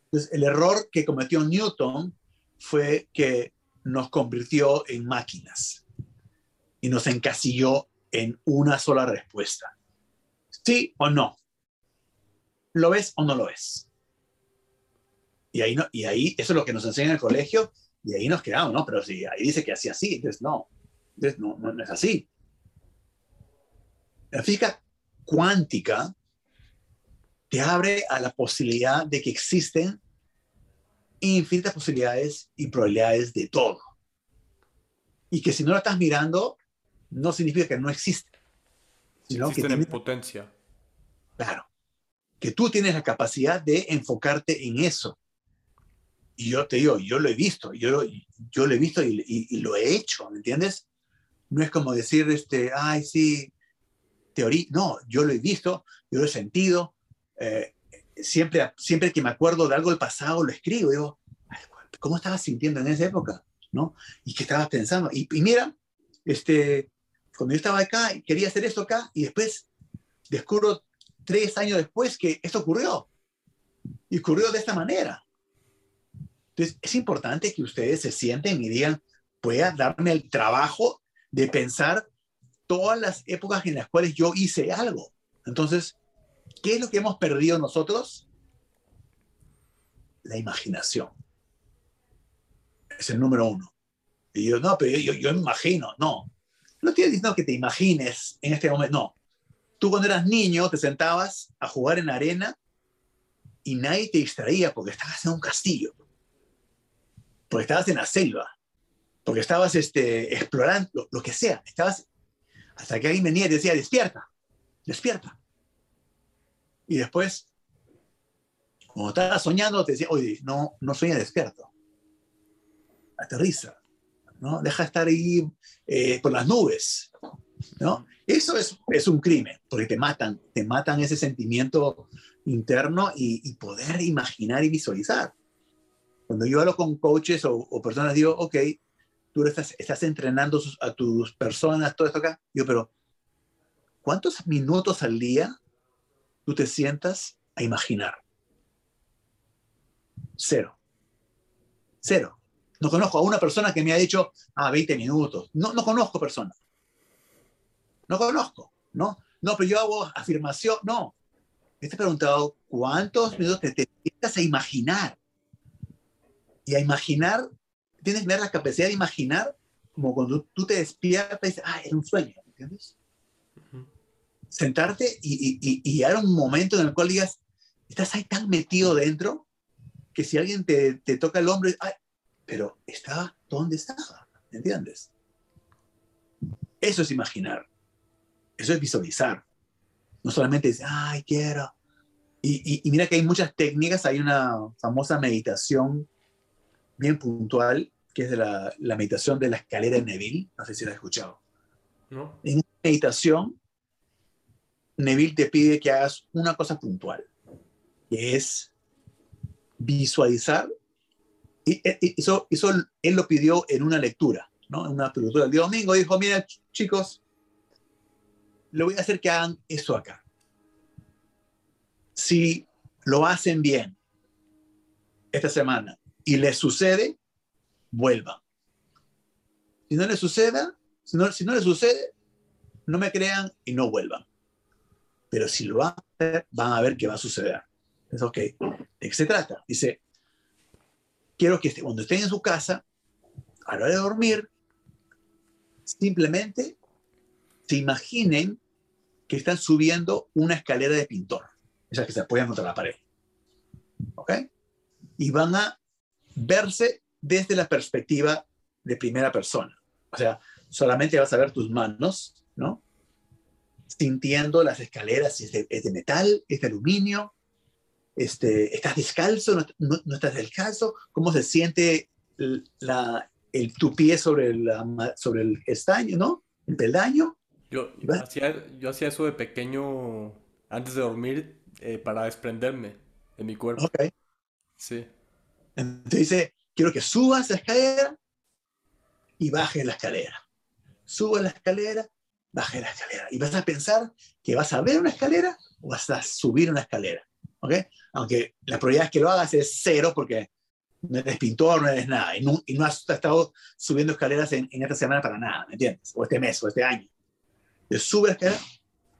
Entonces, el error que cometió Newton fue que nos convirtió en máquinas y nos encasilló en una sola respuesta. ¿Sí o no? ¿Lo ves o no lo ves? Y ahí, no, y ahí eso es lo que nos enseña en el colegio y ahí nos quedamos, ¿no? Pero si ahí dice que así así, entonces no, entonces no, no es así. La física cuántica te abre a la posibilidad de que existen infinitas posibilidades y probabilidades de todo. Y que si no lo estás mirando, no significa que no existe.
Sino que tiene potencia.
Claro. Que tú tienes la capacidad de enfocarte en eso. Y yo te digo, yo lo he visto, yo, yo lo he visto y, lo he hecho, ¿me entiendes? No es como decir, este, ay, sí, teoría. No, yo lo he visto, yo lo he sentido. Eh, siempre, siempre que me acuerdo de algo del pasado, lo escribo. Digo, ¿cómo estabas sintiendo en esa época? ¿No? ¿Y qué estabas pensando? Y, mira, este, cuando yo estaba acá, quería hacer esto acá, y después descubro tres años después que esto ocurrió. Y ocurrió de esta manera. Entonces, es importante que ustedes se sienten y digan, pueda darme el trabajo de pensar todas las épocas en las cuales yo hice algo. Entonces, ¿Qué es lo que hemos perdido nosotros? La imaginación. Es el número uno. Y yo, no, pero yo, yo me imagino. No. No estoy diciendo que te imagines en este momento. No. Tú cuando eras niño te sentabas a jugar en arena y nadie te distraía porque estabas en un castillo. Porque estabas en la selva. Porque estabas este, explorando lo, lo que sea. Estabas hasta que alguien venía y decía, despierta, despierta. Y después, como estaba soñando, te decía, oye, no, no sueña despierto. Aterriza, ¿no? Deja de estar ahí eh, por las nubes, ¿no? Eso es, es un crimen, porque te matan, te matan ese sentimiento interno y, poder imaginar y visualizar. Cuando yo hablo con coaches o, personas, digo, ok, tú estás, estás entrenando a tus personas, todo esto acá. Yo, pero ¿cuántos minutos al día tú te sientas a imaginar. Cero. Cero. No conozco a una persona que me ha dicho, ah, 20 minutos. No, no conozco personas. No conozco, ¿no? No, pero yo hago afirmación. No. Te he preguntado cuántos minutos te, te a imaginar. Y a imaginar, tienes que tener la capacidad de imaginar como cuando tú te despiertas y dices, ah, era un sueño, ¿entiendes? Sentarte y, y, y, y un momento en el cual digas, estás ahí tan metido dentro que si alguien te, te toca el hombro, ay, pero estaba donde estaba, ¿entiendes? Eso es imaginar, eso es visualizar. No solamente decir, ay, quiero. Y, y, mira que hay muchas técnicas, hay una famosa meditación bien puntual, que es de la, la meditación de la escalera de Neville, no sé si la has escuchado.
¿No?
En esta meditación, Neville te pide que hagas una cosa puntual, que es visualizar y, eso, él lo pidió en una lectura, ¿no? En una lectura el día domingo. Dijo, mira, chicos, le voy a hacer que hagan eso acá. Si lo hacen bien esta semana y les sucede, vuelvan. Si no les suceda, si no, si no les sucede, no me crean y no vuelvan. Pero si lo van a hacer, van a ver qué va a suceder. Es ok. ¿De qué se trata? Dice, quiero que cuando estén en su casa, a la hora de dormir, simplemente se imaginen que están subiendo una escalera de pintor, esas que se apoyan contra la pared. ¿Ok? Y van a verse desde la perspectiva de primera persona. O sea, solamente vas a ver tus manos, ¿no? Sintiendo las escaleras, si es de, es de metal, es de aluminio, este, ¿estás descalzo? No, no, estás descalzo? ¿Cómo se siente la, el, tu pie sobre, la, sobre el estaño, ¿no? El peldaño.
Yo hacía, yo hacía eso de pequeño antes de dormir eh, para desprenderme de mi cuerpo.
Ok.
Sí.
Entonces dice, quiero que subas la escalera y bajes la escalera. Subas la escalera, bajes la escalera. Y vas a pensar que vas a ver una escalera o vas a subir una escalera. ¿Ok? Aunque la probabilidad es que lo hagas es cero porque no eres pintor, no eres nada, y no, y no has estado subiendo escaleras en, en, esta semana para nada, ¿me entiendes? O este mes, o este año. Te subes escaleras,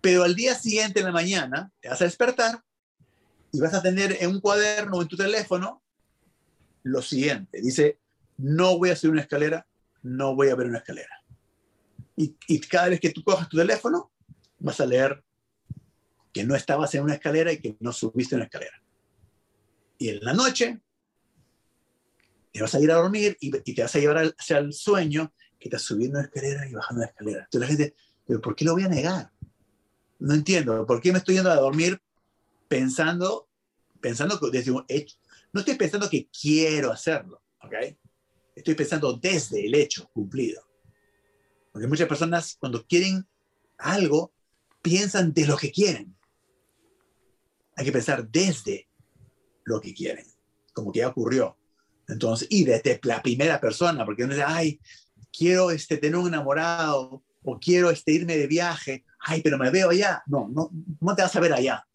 pero al día siguiente en la mañana te vas a despertar y vas a tener en un cuaderno o en tu teléfono lo siguiente. Dice, no voy a subir una escalera, no voy a ver una escalera. Y, y cada vez que tú cojas tu teléfono, vas a leer que no estabas en una escalera y que no subiste una escalera. Y en la noche te vas a ir a dormir y, te vas a llevar hacia el sueño que estás subiendo una escalera y bajando una escalera. Entonces la gente, ¿pero por qué lo voy a negar? No entiendo, ¿por qué me estoy yendo a dormir pensando, pensando que desde un hecho? No estoy pensando que quiero hacerlo, ¿ok? Estoy pensando desde el hecho cumplido. Porque muchas personas cuando quieren algo, piensan de lo que quieren. Hay que pensar desde lo que quieren, como que ya ocurrió. Entonces, y desde la primera persona, porque uno dice, ay, quiero este, tener un enamorado o quiero este, irme de viaje, ay, pero me veo allá. No, no, no te vas a ver allá.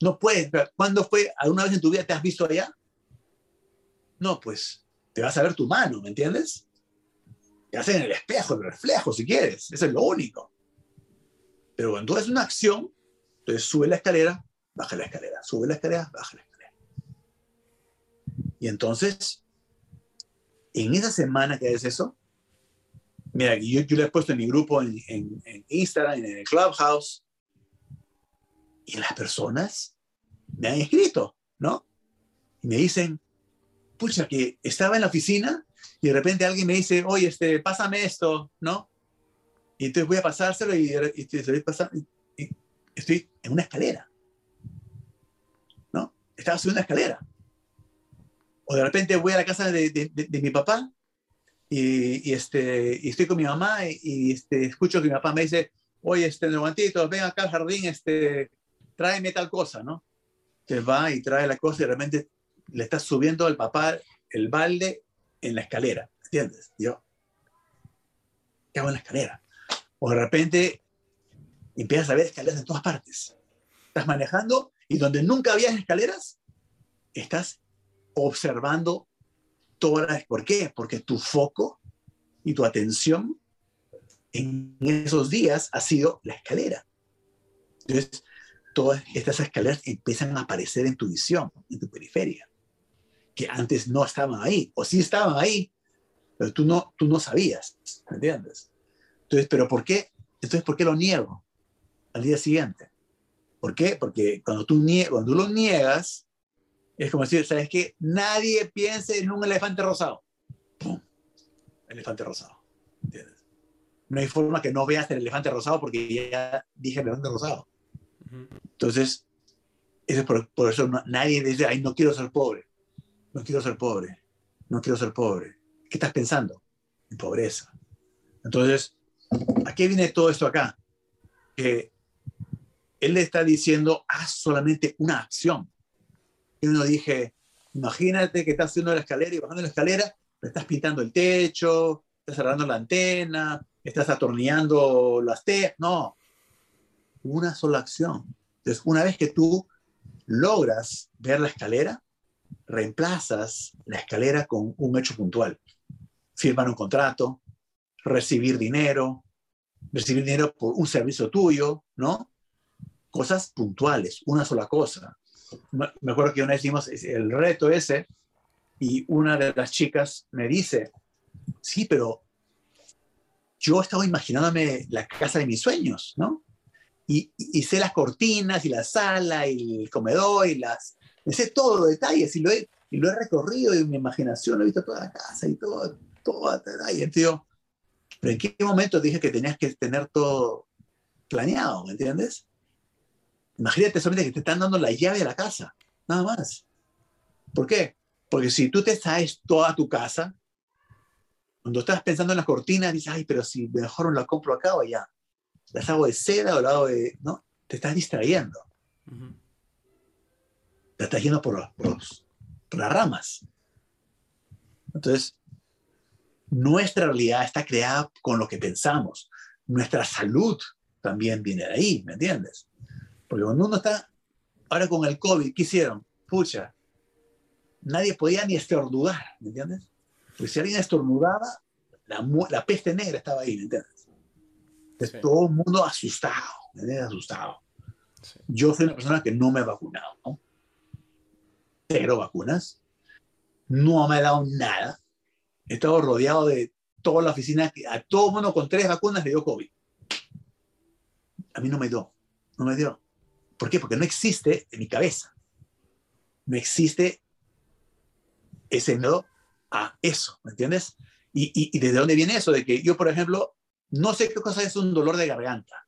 No puedes. ¿Cuándo fue? ¿Alguna vez en tu vida te has visto allá? No, pues te vas a ver tu mano, ¿me entiendes? Te haces en el espejo, el reflejo, si quieres. Eso es lo único. Pero cuando tú haces una acción, entonces sube la escalera, baja la escalera, sube la escalera, baja la escalera. Y entonces, en esa semana que haces eso, mira, yo, yo le he puesto en mi grupo en, en, en Instagram, en el Clubhouse, y las personas me han escrito, ¿no? Y me dicen, pucha, que estaba en la oficina y de repente alguien me dice, oye, este, pásame esto, ¿no? Y entonces voy a pasárselo y, y, y, y estoy en una escalera estaba subiendo una escalera. O de repente voy a la casa de, de, de, mi papá y, y, este, y estoy con mi mamá y, este, escucho que mi papá me dice, oye, este, momentito, ven acá al jardín, este, tráeme tal cosa, ¿no? Que va y trae la cosa y de repente le está subiendo al papá el balde en la escalera, ¿entiendes? Yo, ¿qué hago en la escalera? O de repente empiezas a ver escaleras en todas partes. Estás manejando y donde nunca había escaleras, estás observando todas ¿Por qué? Porque tu foco y tu atención en esos días ha sido la escalera. Entonces, todas estas escaleras empiezan a aparecer en tu visión, en tu periferia, que antes no estaban ahí, o sí estaban ahí, pero tú no, tú no sabías, ¿me entiendes? Entonces, ¿pero por qué? Entonces, ¿por qué lo niego al día siguiente? ¿Por qué? Porque cuando tú, cuando tú lo niegas, es como decir, ¿sabes qué? Nadie piense en un elefante rosado. ¡Pum! Elefante rosado. ¿Entiendes? No hay forma que no veas el elefante rosado porque ya dije elefante rosado. Entonces, eso es por, eso nadie dice, ay, no quiero ser pobre. No quiero ser pobre. No quiero ser pobre. ¿Qué estás pensando? En pobreza. Entonces, ¿a qué viene todo esto acá? Que él le está diciendo, haz solamente una acción y uno dije, imagínate que estás haciendo la escalera y bajando la escalera, estás pintando el techo, estás cerrando la antena, estás atornillando las T. No, una sola acción. Entonces, una vez que tú logras ver la escalera, reemplazas la escalera con un hecho puntual. Firmar un contrato, recibir dinero, recibir dinero por un servicio tuyo, ¿no? Cosas puntuales, una sola cosa me acuerdo que una vez hicimos el reto ese y una de las chicas me dice, sí, pero yo estaba imaginándome la casa de mis sueños, ¿no? Y, sé las cortinas y la sala y el comedor y las... Me sé todos los detalles y lo he, y lo he recorrido en mi imaginación, he visto toda la casa y todo, todo detalle, tío. Pero ¿en qué momento dije que tenías que tener todo planeado, ¿me entiendes? Imagínate solamente que te están dando la llave de la casa, nada más. ¿Por qué? Porque si tú te sabes toda tu casa, cuando estás pensando en las cortinas, dices, ay, pero si mejor la compro acá o allá. Las hago de seda o la hago de... ¿No? Te estás distrayendo. Te estás yendo por, por las ramas. Entonces, nuestra realidad está creada con lo que pensamos. Nuestra salud también viene de ahí, ¿me entiendes? Porque cuando uno está ahora con el COVID, ¿qué hicieron? Pucha, nadie podía ni estornudar, ¿me entiendes? Porque si alguien estornudaba, la, la peste negra estaba ahí, ¿me entiendes? Entonces, todo el mundo asustado, ¿me entiendes? Asustado. Yo soy una persona que no me he vacunado, ¿no? Cero vacunas. No me ha dado nada. He estado rodeado de toda la oficina, a todo el mundo con tres vacunas le dio COVID. A mí no me dio, no me dio. ¿Por qué? Porque no existe en mi cabeza. No existe ese miedo a eso, ¿me entiendes? Y, y, desde dónde viene eso? De que yo, por ejemplo, no sé qué cosa es un dolor de garganta.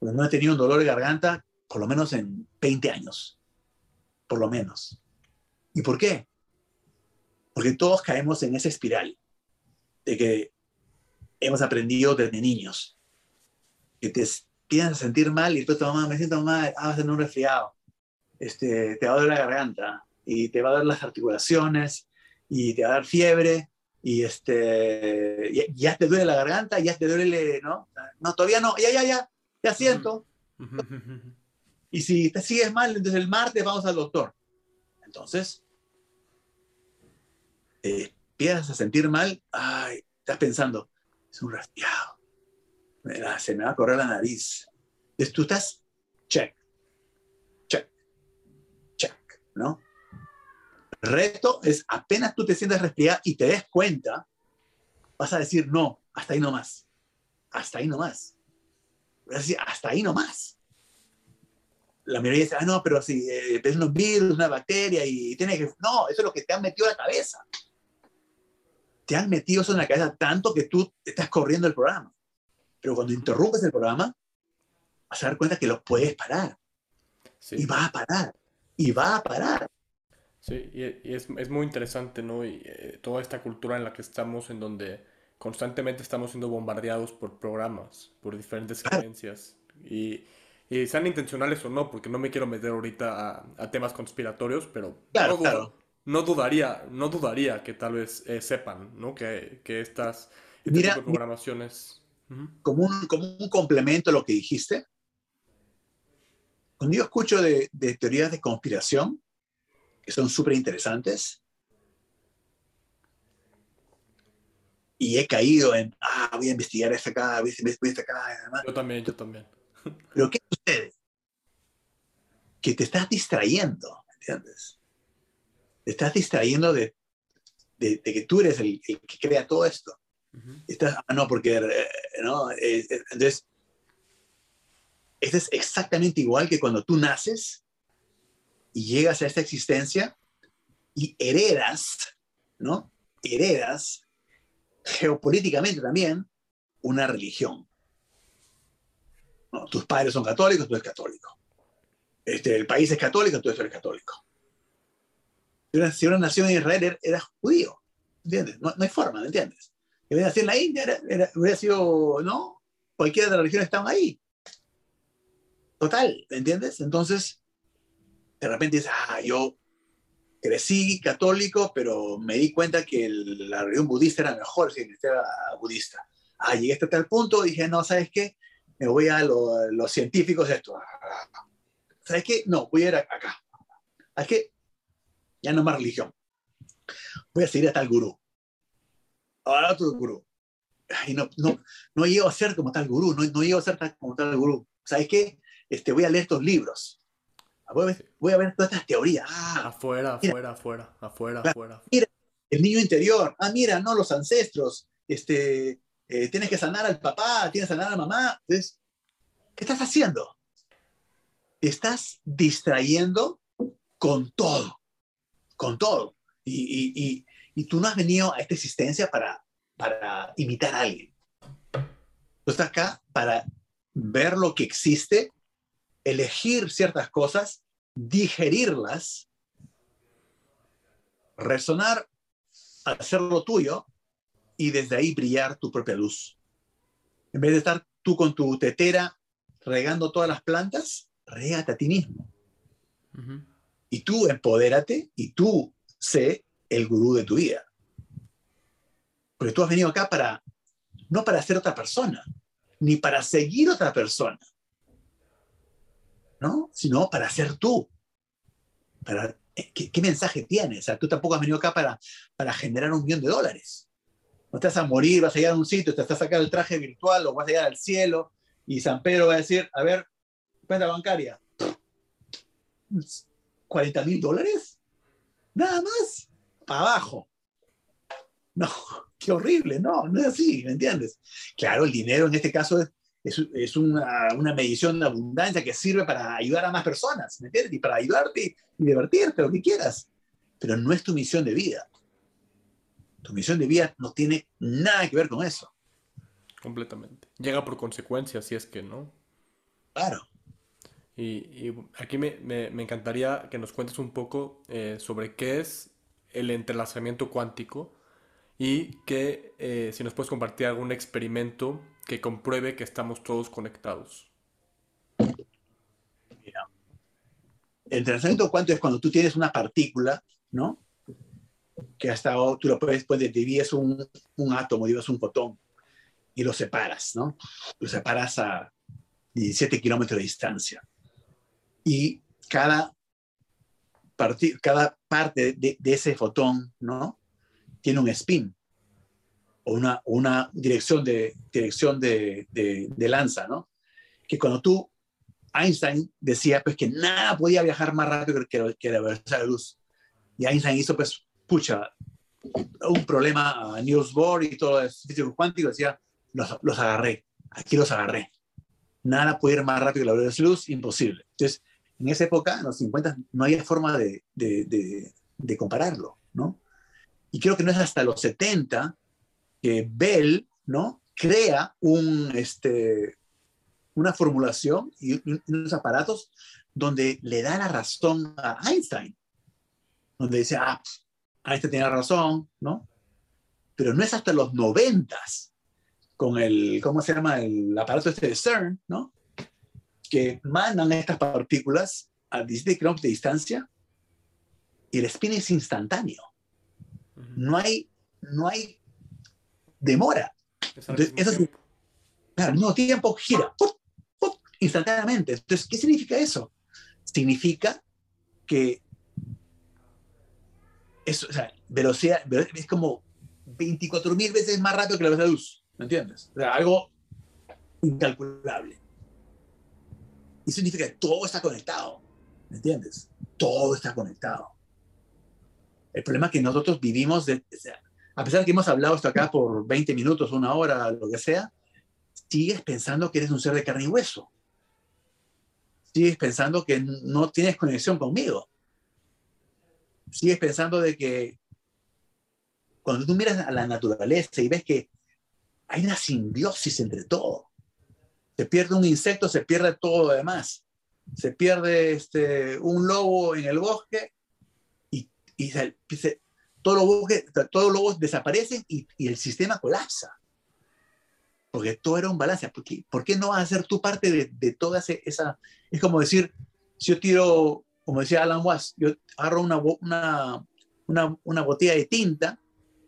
no he tenido un dolor de garganta por lo menos en 20 años. Por lo menos. ¿Y por qué? Porque todos caemos en esa espiral de que hemos aprendido desde niños. Que te, empiezas a sentir mal y después tu mamá, me siento mal, ah, vas a tener un resfriado, este, te va a doler la garganta y te va a dar las articulaciones y te va a dar fiebre y este, ya, te duele la garganta, ya te duele, ¿no? No, todavía no, ya, ya, ya, ya siento. Y si te sigues mal, entonces el martes vamos al doctor. Entonces, eh, empiezas a sentir mal, ay, estás pensando, es un resfriado se me va a correr la nariz. Entonces tú estás, check, check, check, ¿no? Reto es apenas tú te sientes resfriado y te des cuenta, vas a decir, no, hasta ahí nomás, hasta ahí nomás. Vas a decir, hasta ahí nomás. La mayoría dice, ah, no, pero si eh, es un virus, una bacteria y tiene que... No, eso es lo que te han metido a la cabeza. Te han metido eso en la cabeza tanto que tú estás corriendo el programa. Pero cuando interrumpes el programa, vas a dar cuenta que lo puedes parar. Y va a parar. Y va a parar.
Sí, y, es, es, muy interesante, ¿no? Y eh, toda esta cultura en la que estamos, en donde constantemente estamos siendo bombardeados por programas, por diferentes creencias. Y, y, sean intencionales o no, porque no me quiero meter ahorita a, temas conspiratorios, pero
claro,
no, dudaría, no dudaría que tal vez eh, sepan, ¿no? Que, que estas,
este
programaciones
como, un, como un complemento a lo que dijiste, cuando yo escucho de, de teorías de conspiración, que son súper interesantes, y he caído en, ah, voy a investigar esta acá, voy a investigar esta acá. Y demás.
Yo también, yo también.
Voy a investigar esta acá, voy a investigar esta acá. Y demás.
Yo también, yo también.
Pero ¿qué sucede? Que te estás distrayendo, ¿entiendes? Te estás distrayendo de, de, de que tú eres el, el, que crea todo esto. Ah, no, porque, eh. Eh, eh, entonces, esto es exactamente igual que cuando tú naces y llegas a esta existencia y heredas, ¿no? Heredas geopolíticamente también una religión. Tus padres son católicos, tú eres católico. Este, el país es católico, tú eres católico. Si una, nación en Israel era, judío, ¿entiendes? No, no, hay forma, ¿me entiendes? Si hubiera nacido en la India, era, era, hubiera sido, ¿no? Cualquiera de las religiones estaban ahí. Total, ¿me entiendes? Entonces, de repente dices, ah, yo crecí católico, pero me di cuenta que el, la religión budista era mejor si era budista. Ah, llegué hasta tal punto, dije, no, ¿sabes qué? Me voy a lo, los científicos esto. ¿Sabes qué? No, voy a ir acá. ¿Sabes qué? Ya no más religión. Voy a seguir a tal gurú. Ahora otro gurú. Ay, no, no, no llego a ser como tal gurú, no, no llego a ser como tal gurú. ¿Sabes qué? Este, voy a leer estos libros. Voy a ver, voy a ver todas estas teorías. Ah,
afuera,
mira,
afuera, afuera, afuera, afuera.
Mira, el niño interior. Ah, mira, no, los ancestros. Este, eh, tienes que sanar al papá, tienes que sanar a la mamá. Entonces, ¿qué estás haciendo? Te estás distrayendo con todo, con todo. Y, y, y, y, tú no has venido a esta existencia para, para imitar a alguien. Tú estás acá para ver lo que existe elegir ciertas cosas, digerirlas, resonar, hacerlo tuyo y desde ahí brillar tu propia luz. En vez de estar tú con tu tetera regando todas las plantas, regate a ti mismo. Uh -huh. Y tú empodérate y tú sé el gurú de tu vida. Porque tú has venido acá para, no para ser otra persona, ni para seguir otra persona, ¿no? Sino para ser tú. Para, ¿qué, ¿qué, mensaje tienes? O sea, tú tampoco has venido acá para, para generar un millón de dólares. No te vas a morir, vas a llegar a un sitio, te vas a sacar el traje virtual o vas a llegar al cielo y San Pedro va a decir, a ver, cuenta bancaria, 40 mil dólares, nada más, para abajo. No, qué horrible, no, no es así, ¿me entiendes? Claro, el dinero en este caso es, es, es una, una, medición de abundancia que sirve para ayudar a más personas, ¿me entiendes? Y para ayudarte y divertirte, lo que quieras. Pero no es tu misión de vida. Tu misión de vida no tiene nada que ver con eso.
Completamente. Llega por consecuencia, si es que no.
Claro.
Y, y aquí me, me, me, encantaría que nos cuentes un poco eh, sobre qué es el entrelazamiento cuántico y que eh, si nos puedes compartir algún experimento que compruebe que estamos todos conectados.
Mira, el entrelazamiento cuántico es cuando tú tienes una partícula, ¿no? Que hasta tú lo puedes, puedes divides un, un átomo, divides un fotón y lo separas, ¿no? Lo separas a 17 kilómetros de distancia. Y cada, part cada parte de, de, ese fotón, ¿no? Tiene un spin o una, una dirección, de, dirección de, de, de, lanza, ¿no? Que cuando tú, Einstein decía pues que nada podía viajar más rápido que, que la velocidad de la luz. Y Einstein hizo pues, pucha, un problema a Niels Bohr y todo el físico cuántico, decía, los, los agarré, aquí los agarré. Nada puede ir más rápido que la velocidad de la luz, imposible. Entonces, en esa época, en los 50, no había forma de, de, compararlo, ¿no? Y creo que no es hasta los 70 que Bell, ¿no? Crea este, una formulación y unos aparatos donde le da la razón a Einstein, donde dice, ah, Einstein tiene razón, ¿no? Pero no es hasta los 90 con el, ¿cómo se llama? El aparato este de CERN, ¿no? Que mandan estas partículas a 17 kilómetros de distancia y el spin es instantáneo. No hay, no hay demora.
Es Entonces,
eso es, al mismo tiempo gira ¡pum! ¡pum! instantáneamente. Entonces, ¿qué significa eso? Significa que es, o sea, velocidad, es como 24 mil veces más rápido que la velocidad de luz, ¿me entiendes? O sea, algo incalculable. Y significa que todo está conectado, ¿me entiendes? Todo está conectado. El problema es que nosotros vivimos, de, a pesar de que hemos hablado esto acá por 20 minutos, una hora, lo que sea, sigues pensando que eres un ser de carne y hueso. Sigues pensando que no tienes conexión conmigo. Sigues pensando de que cuando tú miras a la naturaleza y ves que hay una simbiosis entre todo, se pierde un insecto, se pierde todo lo demás. Se pierde este, un lobo en el bosque y, y se, todos, los todos los lobos desaparecen y, y, el sistema colapsa. Porque todo era un balance. ¿Por qué, ¿Por qué no vas a ser tu parte de, de, toda esa... Es como decir, si yo tiro, como decía Alan Watts, yo agarro una, una, una, una botella de tinta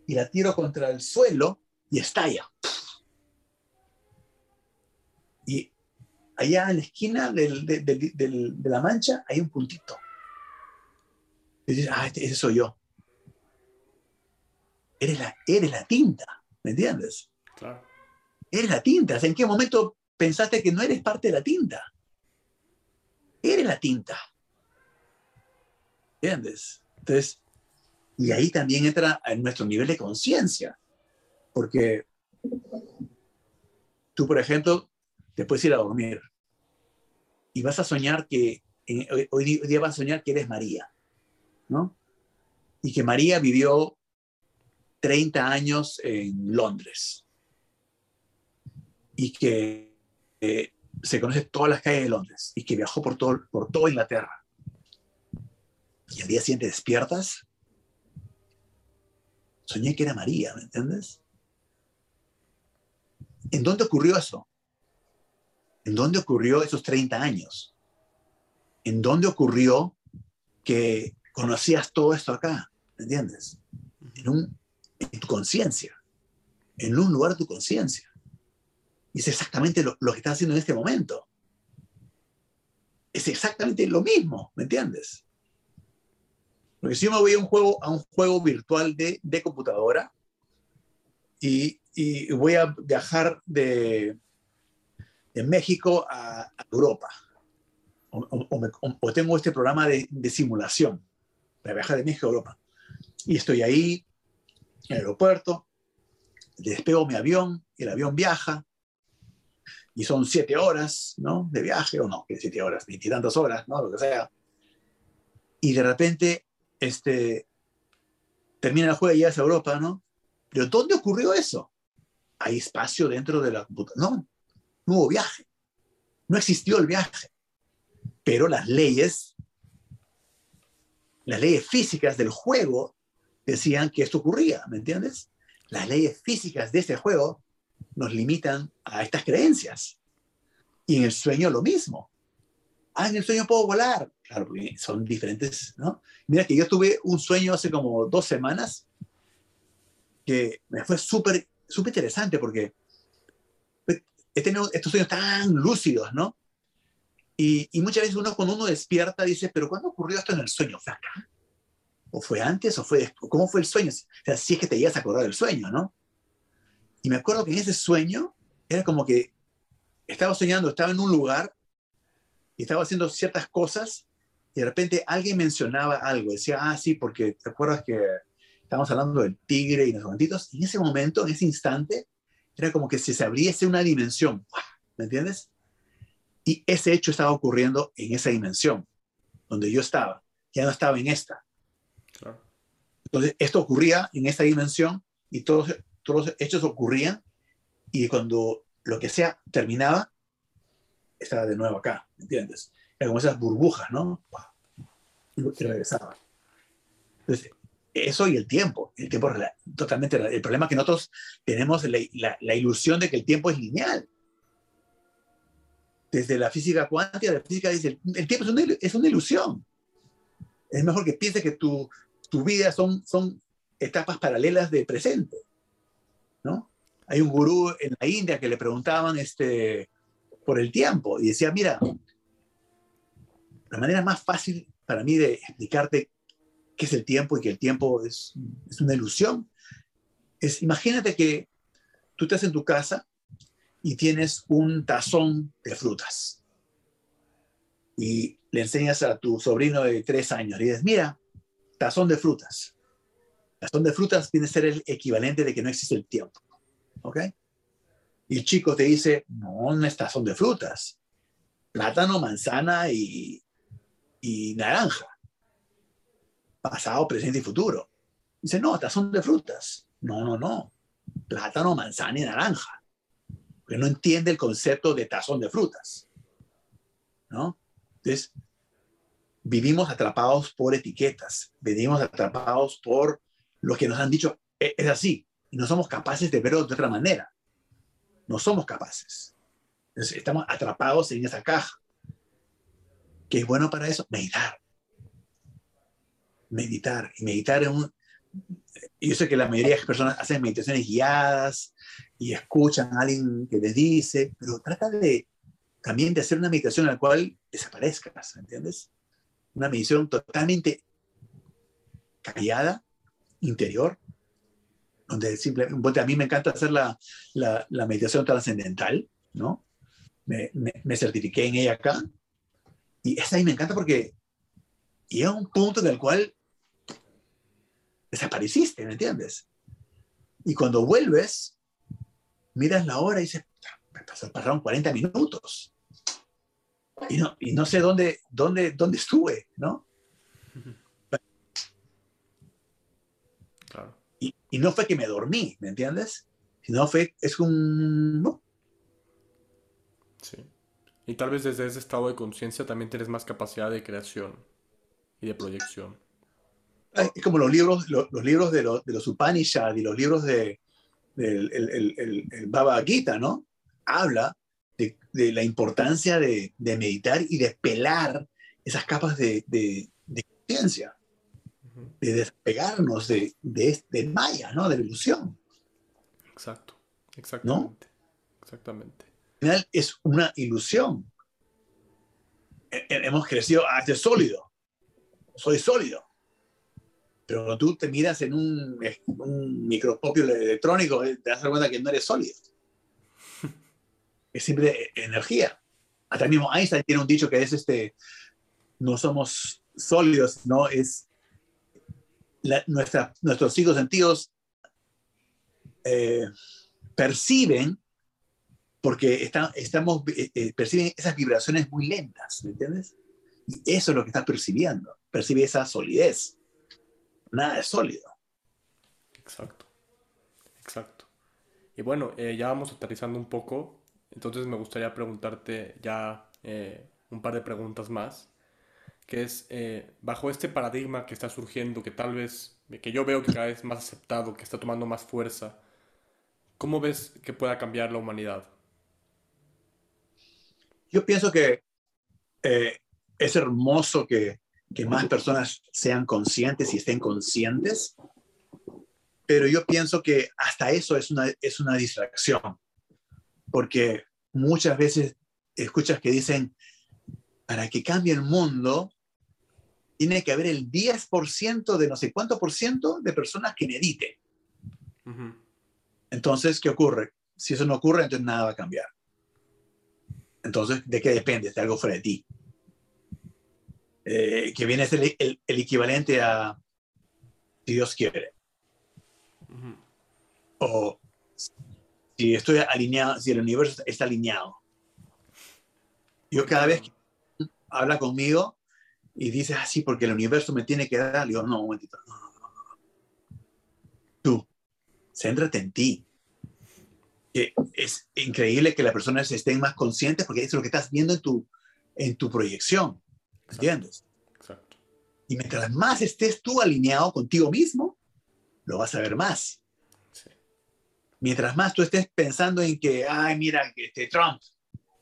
y la tiro contra el suelo y estalla. Y allá en la esquina del, del, del, de la mancha hay un puntito. Y dices, ah, este, ese soy yo. Eres la, eres la tinta, ¿me entiendes?
Claro.
Eres la tinta. ¿En qué momento pensaste que no eres parte de la tinta? Eres la tinta. ¿Entiendes? Entonces, y ahí también entra en nuestro nivel de conciencia. Porque tú, por ejemplo, te puedes ir a dormir y vas a soñar que, hoy, día vas a soñar que eres María, ¿no? Y que María vivió 30 años en Londres y que eh, se conoce todas las calles de Londres y que viajó por todo, por toda Inglaterra. Y al día siguiente despiertas, soñé que era María, ¿me entiendes? ¿En dónde ocurrió eso? ¿En dónde ocurrió esos 30 años? ¿En dónde ocurrió que conocías todo esto acá? ¿Me entiendes? En, tu conciencia, en un lugar de tu conciencia. Y es exactamente lo, lo, que estás haciendo en este momento. Es exactamente lo mismo, ¿me entiendes? Porque si yo me voy a un juego, a un juego virtual de, de computadora y, y voy a viajar de, de México a, a Europa. O, o, me, o, tengo este programa de, de, simulación para viajar de México a Europa. Y estoy ahí, en el aeropuerto, despego mi avión, el avión viaja, y son siete horas, ¿no? De viaje, o no, siete horas, tantas horas, ¿no? Lo que sea. Y de repente, este, termina el juego y llegas a Europa, ¿no? Pero ¿dónde ocurrió eso? Hay espacio dentro de la computadora. No, no hubo viaje. No existió el viaje. Pero las leyes, las leyes físicas del juego decían que esto ocurría, ¿me entiendes? Las leyes físicas de este juego nos limitan a estas creencias. Y en el sueño lo mismo. Ah, en el sueño puedo volar. Claro, porque son diferentes, ¿no? Mira que yo tuve un sueño hace como dos semanas que me fue súper, súper interesante porque tenido estos sueños tan lúcidos, ¿no? Y, y, muchas veces uno cuando uno despierta dice, pero ¿cuándo ocurrió esto en el sueño? ¿Fue acá? ¿O fue antes? ¿O fue? ¿Cómo fue el sueño? O sea, si es que te llegas a acordar del sueño, ¿no? Y me acuerdo que en ese sueño era como que estaba soñando, estaba en un lugar y estaba haciendo ciertas cosas y de repente alguien mencionaba algo, decía, ah, sí, porque te acuerdas que estábamos hablando del tigre y los guantitos, y en ese momento, en ese instante, era como que si se abriese una dimensión, ¿me entiendes? Y ese hecho estaba ocurriendo en esa dimensión, donde yo estaba, ya no estaba en esta. Claro. Entonces, esto ocurría en esta dimensión y todos, todos los hechos ocurrían y cuando lo que sea terminaba, estaba de nuevo acá, ¿me entiendes? Era como esas burbujas, ¿no? Y regresaba. Entonces, eso y el tiempo. El tiempo totalmente. El problema es que nosotros tenemos la, la, ilusión de que el tiempo es lineal. Desde la física cuántica, la física dice: el, el tiempo es una, es una, ilusión. Es mejor que pienses que tu, tu vida son, son etapas paralelas de presente. ¿no? Hay un gurú en la India que le preguntaban este, por el tiempo y decía: Mira, la manera más fácil para mí de explicarte qué es el tiempo y que el tiempo es, es una ilusión, es, imagínate que tú estás en tu casa y tienes un tazón de frutas y le enseñas a tu sobrino de tres años y dices, mira, tazón de frutas. Tazón de frutas tiene que ser el equivalente de que no existe el tiempo. ¿Ok? Y el chico te dice, no, no es tazón de frutas. Plátano, manzana y, y naranja. Pasado, presente y futuro. Dice, no, tazón de frutas. No, no, no. Plátano, manzana y naranja. Porque no entiende el concepto de tazón de frutas. ¿No? Entonces, vivimos atrapados por etiquetas, vivimos atrapados por lo que nos han dicho, e-, es así, no somos capaces de verlo de otra manera. No somos capaces. estamos atrapados en esa caja. ¿Qué es bueno para eso? Meditar. Meditar. Y meditar en un... Yo sé que la mayoría de las personas hacen meditaciones guiadas y escuchan a alguien que les dice, pero trata de también de hacer una meditación en la cual desaparezcas, ¿entiendes? Una meditación totalmente callada, interior, donde simplemente a mí me encanta hacer la, la, la meditación trascendental, ¿no? Me, me, certifiqué en ella acá. Y esa ahí me encanta porque llega un punto en el cual desapareciste, ¿me entiendes? Y cuando vuelves, miras la hora y dices, pasaron 40 minutos. Y no, y no sé dónde, dónde, dónde estuve, ¿no? Y, y, no fue que me dormí, ¿me entiendes? Sino fue, es un... ¿no?
Sí. Y tal vez desde ese estado de conciencia también tienes más capacidad de creación y de proyección.
Es como los libros, los, los libros de, los, de los Upanishads y los libros de, del el, el, el, Baba Gita, ¿no? Habla de, de la importancia de, de, meditar y de pelar esas capas de, de conciencia de despegarnos de, de, Maya, ¿no? De la ilusión.
Exacto, exactamente. Exactamente.
Al final es una ilusión. Hemos crecido, ah, este sólido, soy sólido. Pero tú te miras en un, microscopio electrónico, eh, te das cuenta que no eres sólido. Es simple energía. Hasta mismo Einstein tiene un dicho que es este, no somos sólidos, no es nuestros cinco sentidos eh, perciben, porque estamos, eh, perciben esas vibraciones muy lentas, ¿me entiendes? Y eso es lo que estás percibiendo, percibe esa solidez. Nada es sólido.
Exacto, exacto. Y bueno, ya vamos aterrizando un poco, entonces me gustaría preguntarte ya un par de preguntas más que es eh, bajo este paradigma que está surgiendo, que tal vez, que yo veo que cada vez más aceptado, que está tomando más fuerza, ¿cómo ves que pueda cambiar la humanidad?
Yo pienso que eh, es hermoso que, que más personas sean conscientes y estén conscientes, pero yo pienso que hasta eso es una, es una distracción, porque muchas veces escuchas que dicen, para que cambie el mundo, tiene que haber el 10% de no sé cuánto por ciento de personas que mediten. Entonces, ¿qué ocurre? Si eso no ocurre, entonces nada va a cambiar. Entonces, ¿de qué depende? De algo fuera de ti. Eh, que viene a ser el, equivalente a si Dios quiere. O si estoy alineado, si el universo está alineado. Yo cada vez que habla conmigo, y dices así porque el universo me tiene que dar. Digo, no, un momentito. Tú, céntrate en ti. es increíble que las personas estén más conscientes porque eso es lo que estás viendo en tu, en tu proyección. ¿Entiendes? Exacto. Y mientras más estés tú alineado contigo mismo, lo vas a ver más. Mientras más tú estés pensando en que, ay, mira, este Trump,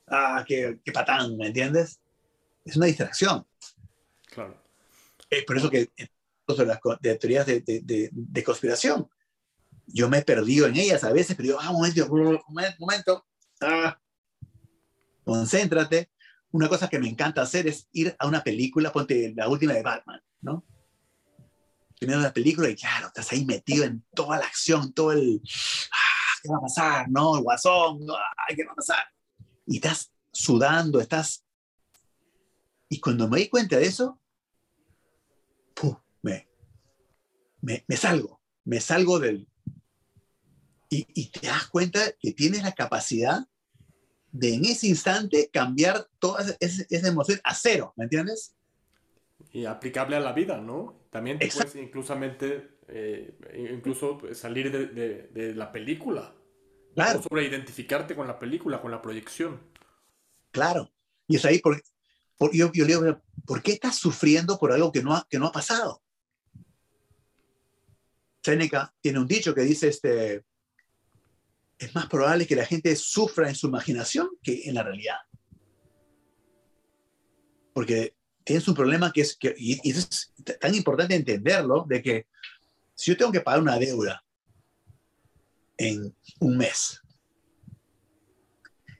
ah, qué, qué patán, ¿me entiendes? Es una distracción. Claro. Es por eso que de las de teorías de, de, de, conspiración, yo me he perdido en ellas a veces, pero digo, ah, un momento, un momento, ah, concéntrate. Una cosa que me encanta hacer es ir a una película, ponte la última de Batman, ¿no? viendo la película y claro, estás ahí metido en toda la acción, todo el, ah, ¿qué va a pasar? ¿No? El guasón, ¿qué va a pasar? Y estás sudando, estás... Y cuando me di cuenta de eso, me, me, me, salgo, me salgo del... Y, y te das cuenta que tienes la capacidad de en ese instante cambiar toda esa, esa emoción a cero, ¿me entiendes?
Y aplicable a la vida, ¿no? También te puedes inclusamente, eh, incluso salir de, de, de, la película.
Claro.
O sobre identificarte con la película, con la proyección.
Claro. Y es ahí porque por, yo, yo le digo, ¿por qué estás sufriendo por algo que no ha, que no ha pasado? Seneca tiene un dicho que dice, este, es más probable que la gente sufra en su imaginación que en la realidad. Porque tienes un problema que es, que, y, y es tan importante entenderlo, de que si yo tengo que pagar una deuda en un mes,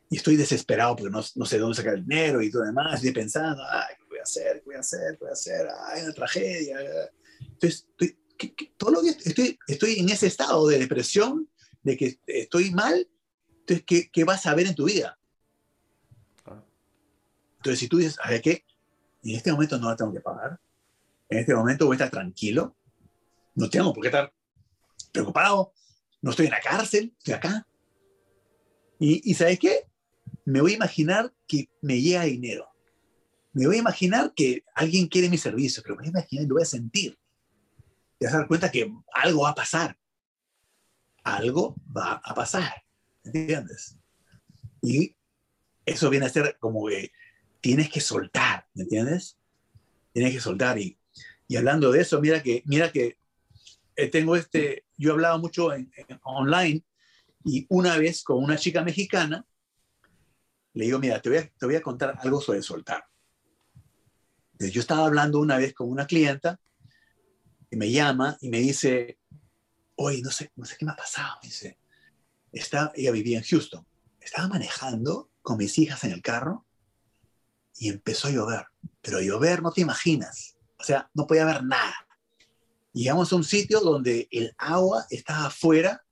y estoy desesperado porque no, no, sé dónde sacar el dinero y todo demás, estoy pensando, ay, ¿qué voy a hacer? ¿Qué voy a hacer? ¿Qué voy a hacer? Ay, una tragedia. Entonces, estoy, ¿qué, qué? todos los días estoy, estoy en ese estado de depresión, de que estoy mal, entonces, ¿qué, qué vas a ver en tu vida? Entonces, si tú dices, a ver, ¿qué? En este momento no la tengo que pagar, en este momento voy a estar tranquilo, no tengo por qué estar preocupado, no estoy en la cárcel, estoy acá. Y, y ¿sabes qué? me voy a imaginar que me llega dinero. Me voy a imaginar que alguien quiere mi servicio, pero me voy a imaginar y lo voy a sentir. Te vas a dar cuenta que algo va a pasar. Algo va a pasar. ¿Entiendes? Y eso viene a ser como que tienes que soltar, ¿me entiendes? Tienes que soltar. Y, y hablando de eso, mira que, mira que eh, tengo este, yo hablaba mucho en, en, online y una vez con una chica mexicana, le digo, mira, te voy, a, te voy a contar algo sobre soltar. Yo estaba hablando una vez con una clienta y me llama y me dice, oye, no sé, no sé qué me ha pasado. Me dice, está, ella vivía en Houston. Estaba manejando con mis hijas en el carro y empezó a llover. Pero llover no te imaginas. O sea, no podía haber nada. Llegamos a un sitio donde el agua estaba afuera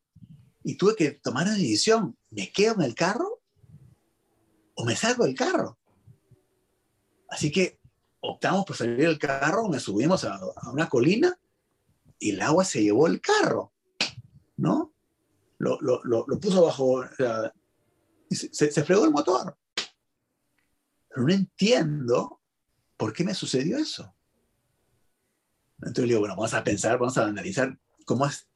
y tuve que tomar una decisión. ¿Me quedo en el carro o me salgo del carro. Así que optamos por salir del carro, me subimos a, a, una colina y el agua se llevó el carro, ¿no? Lo, lo, lo, lo puso bajo, y se, se, fregó el motor. Pero no entiendo por qué me sucedió eso. Entonces le digo, bueno, vamos a pensar, vamos a analizar cómo, es,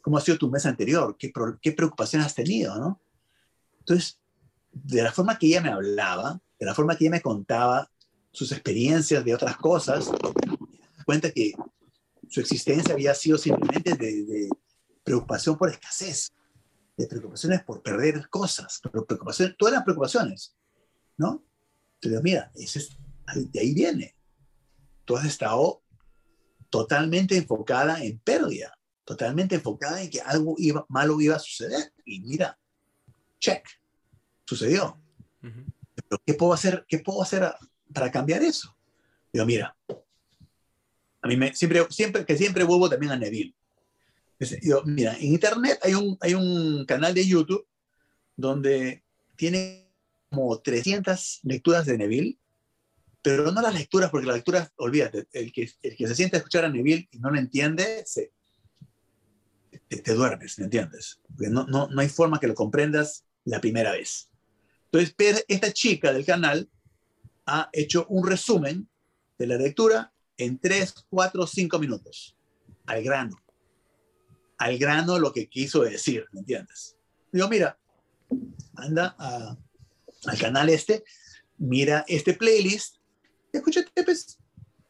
cómo ha sido tu mes anterior, qué, qué preocupación has tenido, ¿no? Entonces, de la forma que ella me hablaba, de la forma que ella me contaba sus experiencias de otras cosas, cuenta que su existencia había sido simplemente de, de, preocupación por escasez, de preocupaciones por perder cosas, pero preocupaciones, todas las preocupaciones, ¿no? Entonces, mira, ese es, de ahí viene. Tú has estado totalmente enfocada en pérdida, totalmente enfocada en que algo iba, malo iba a suceder. Y mira, check sucedió. Uh -huh. Pero ¿qué puedo hacer, qué puedo hacer a, para cambiar eso? Digo, mira, a mí me, siempre, siempre, que siempre vuelvo también a Neville. Digo, mira, en internet hay un, hay un canal de YouTube donde tiene como 300 lecturas de Neville, pero no las lecturas, porque las lecturas, olvídate, el que, el que se siente a escuchar a Neville y no lo entiende, se, te, te duermes, ¿me entiendes? Porque no, no, no hay forma que lo comprendas la primera vez. Entonces, esta chica del canal ha hecho un resumen de la lectura en 3, 4, 5 minutos, al grano. Al grano lo que quiso decir, ¿me entiendes? Digo, mira, anda a, al canal este, mira este playlist, escúchate pues,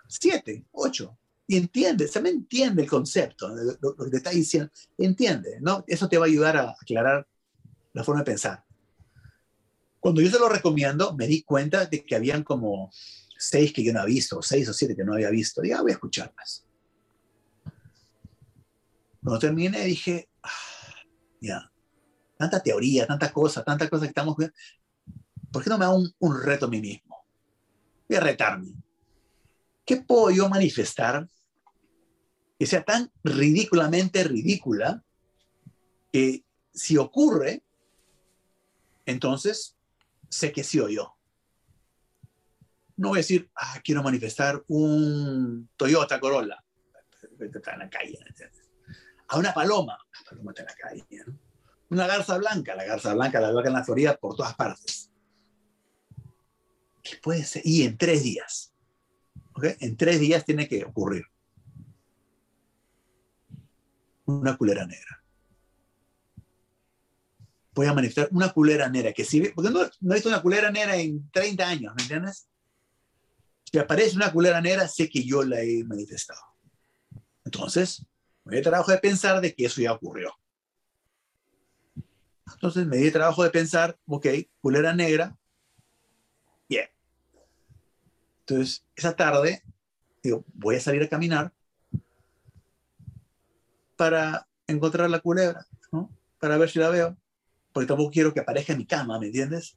7, 8, y entiende, se me entiende el concepto, lo, lo, que te está diciendo, entiende, ¿no? Eso te va a ayudar a aclarar la forma de pensar. Cuando yo se lo recomiendo, me di cuenta de que habían como seis que yo no había visto, seis o siete que no había visto. Dije, ah, voy a escucharlas. Cuando terminé, dije, ah, ya, tanta teoría, tanta cosa, tanta cosa que estamos. ¿Por qué no me hago un, un reto a mí mismo? Voy a retarme. ¿Qué puedo yo manifestar que sea tan ridículamente ridícula que si ocurre, entonces sé que sí o yo. No voy a decir, ah, quiero manifestar un Toyota Corolla. Está en la calle. A una paloma. La paloma la calle. Una garza blanca. La garza blanca la veo en la Florida por todas partes. ¿Qué puede ser? Y en tres días. En tres días tiene que ocurrir. Una culera negra voy a manifestar una culera negra, que si, porque no, no he visto una culera negra en 30 años, ¿me entiendes? Si aparece una culera negra, sé que yo la he manifestado. Entonces, me di trabajo de pensar de que eso ya ocurrió. Entonces me di trabajo de pensar, ok, culera negra, bien. Entonces, esa tarde, digo, voy a salir a caminar para encontrar la culebra, ¿no? Para ver si la veo porque tampoco quiero que aparezca en mi cama, ¿me entiendes?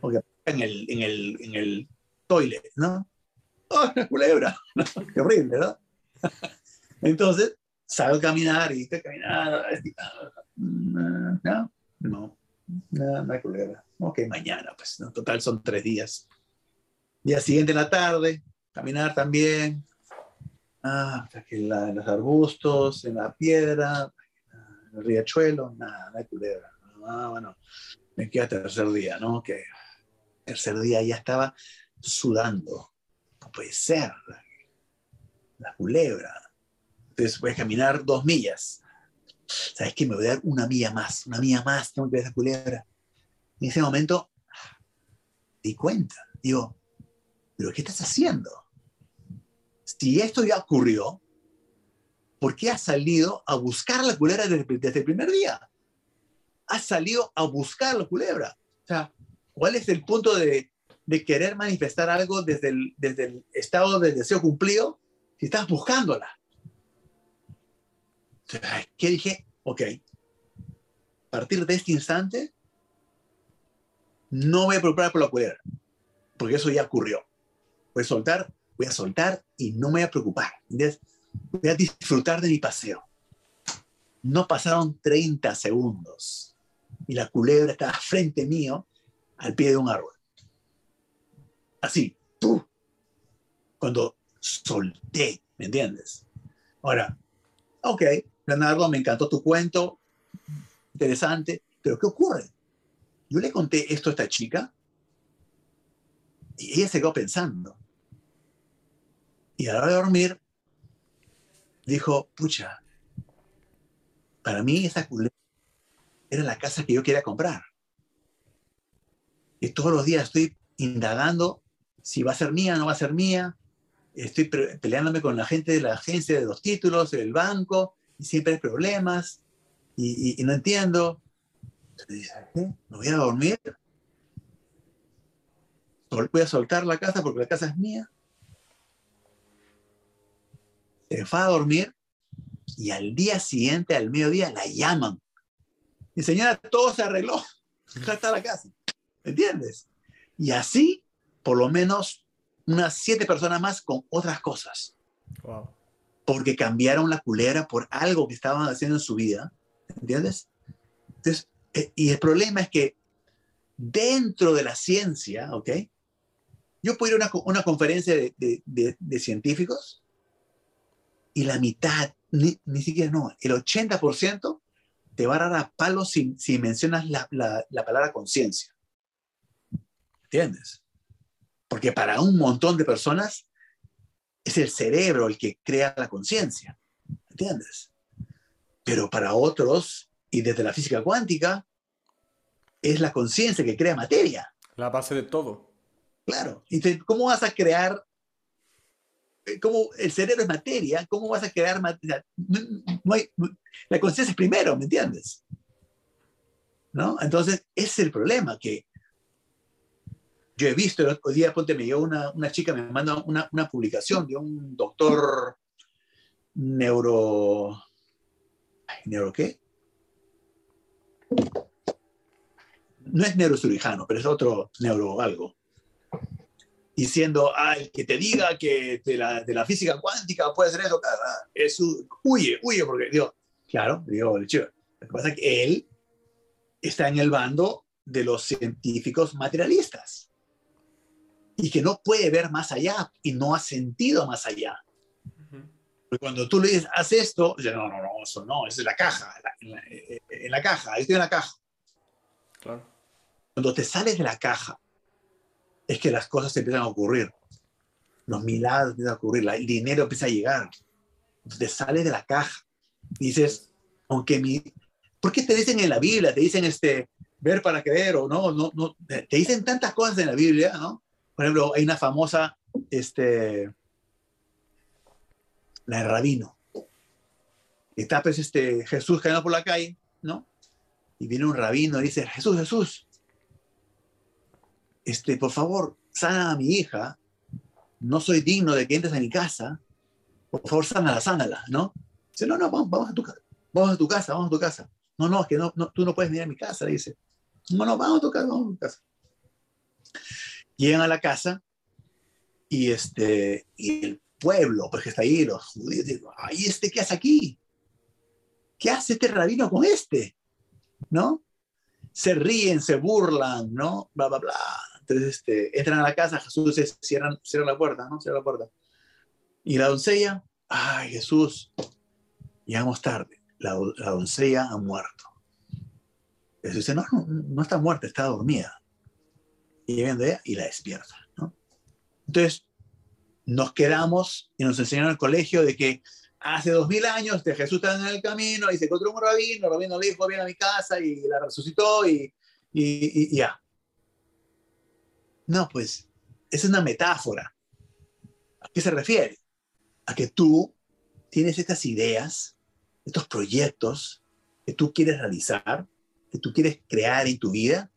O que aparezca en el, en el, en el toilet, ¿no? ¡Oh, una culebra! Qué horrible, ¿no? Entonces, a caminar y estoy caminando. No, no, no, no hay culebra. Ok, mañana, pues, en total son tres días. Día siguiente en la tarde, caminar también. Ah, en, en los arbustos, en la piedra, en el riachuelo, nada, no hay culebra ah, bueno, me queda tercer día, ¿no? Que tercer día ya estaba sudando. No puede ser. La culebra. Entonces voy caminar dos millas. ¿Sabes qué? Me voy a dar una milla más, una milla más, tengo que ver esa culebra. en ese momento di cuenta. Digo, ¿pero qué estás haciendo? Si esto ya ocurrió, ¿por qué has salido a buscar la culebra desde, el primer día? has salido a buscar la culebra. O sea, ¿cuál es el punto de, de querer manifestar algo desde el, desde el estado de deseo cumplido si estás buscándola? ¿Qué dije? Ok, a partir de este instante, no voy a preocupar por la culebra, porque eso ya ocurrió. Voy a soltar, voy a soltar y no me voy a preocupar. Voy a disfrutar de mi paseo. No pasaron 30 segundos y la culebra estaba frente mío al pie de un árbol. Así. Cuando solté, ¿me entiendes? Ahora, ok, Leonardo, me encantó tu cuento, interesante, pero ¿qué ocurre? Yo le conté esto a esta chica y ella se quedó pensando. Y a la hora de dormir, dijo, pucha, para mí esa culebra era la casa que yo quería comprar. Y todos los días estoy indagando si va a ser mía no va a ser mía. Estoy peleándome con la gente de la agencia de los títulos, del banco, y siempre hay problemas, y, no entiendo. Entonces, ¿Me voy a dormir? ¿Voy a soltar la casa porque la casa es mía? Se va a dormir y al día siguiente, al mediodía, la llaman y señora, todo se arregló. Ya está la casa. ¿Me entiendes? Y así, por lo menos, unas siete personas más con otras cosas. Porque cambiaron la culera por algo que estaban haciendo en su vida. ¿Entiendes? Entonces, eh, y el problema es que dentro de la ciencia, ¿ok? Yo puedo ir a una, una conferencia de, de, de, científicos y la mitad, ni, ni siquiera no, el 80% te va a dar a palo si, si mencionas la, la, palabra conciencia. ¿Entiendes? Porque para un montón de personas es el cerebro el que crea la conciencia. ¿Entiendes? Pero para otros, y desde la física cuántica, es la conciencia que crea materia.
La base de todo.
Claro. Y ¿Cómo vas a crear eh, como el cerebro es materia, ¿cómo vas a crear materia? No, hay, la conciencia es primero, ¿me entiendes? ¿No? Entonces, ese es el problema, que yo he visto, el día ponte, me llegó una, una chica, me manda una, una, publicación de un doctor neuro... ¿Neuro qué? No es neurocirujano, pero es otro neuro algo. Diciendo, ah, el que te diga que de la, de la física cuántica puede ser eso, es huye, huye, porque digo, claro, digo, lo que pasa es que él está en el bando de los científicos materialistas y que no puede ver más allá y no ha sentido más allá. Cuando tú le dices, haz esto, dice, no, no, no, eso no, es en la caja, en la, en la caja, estoy en la caja.
Claro.
Cuando te sales de la caja, es que las cosas empiezan a ocurrir. Los milagros empiezan a ocurrir, el dinero empieza a llegar. Te sales de la caja. Dices, aunque mi... ¿Por qué te dicen en la Biblia? Te dicen este, ver para creer o no, no, no. Te dicen tantas cosas en la Biblia, ¿no? Por ejemplo, hay una famosa, este, la de Rabino. Está pues este Jesús caminando por la calle, ¿no? Y viene un rabino y dice, Jesús, Jesús, este, por favor, sana a mi hija, no soy digno de que entres a mi casa, por favor, sánala, sánala, ¿no? Dice, no, no, vamos, a tu casa, vamos a tu casa, vamos a tu casa. No, no, es que no, tú no puedes venir a mi casa, le dice. No, no, vamos a tu casa, vamos a tu casa. Llegan a la casa y, este, y el pueblo, pues que está ahí, los judíos, dicen, ay, ¿este qué hace aquí? ¿Qué hace este rabino con este? ¿No? Se ríen, se burlan, ¿no? Bla, bla, bla. Entonces este, entran a la casa, Jesús se cierra, la puerta, ¿no? Cierra la puerta. Y la doncella, ay Jesús, llegamos tarde, la, doncella ha muerto. Jesús dice, no, no está muerta, está dormida. Y viene ella y la despierta, ¿no? Entonces, nos quedamos y nos enseñaron en el colegio de que hace dos mil años este, Jesús estaba en el camino y se encontró un rabino, el rabino le dijo, ven a mi casa y la resucitó y, y, y ya. No, pues es una metáfora. ¿A qué se refiere? A que tú tienes estas ideas, estos proyectos que tú quieres realizar, que tú quieres crear en tu vida,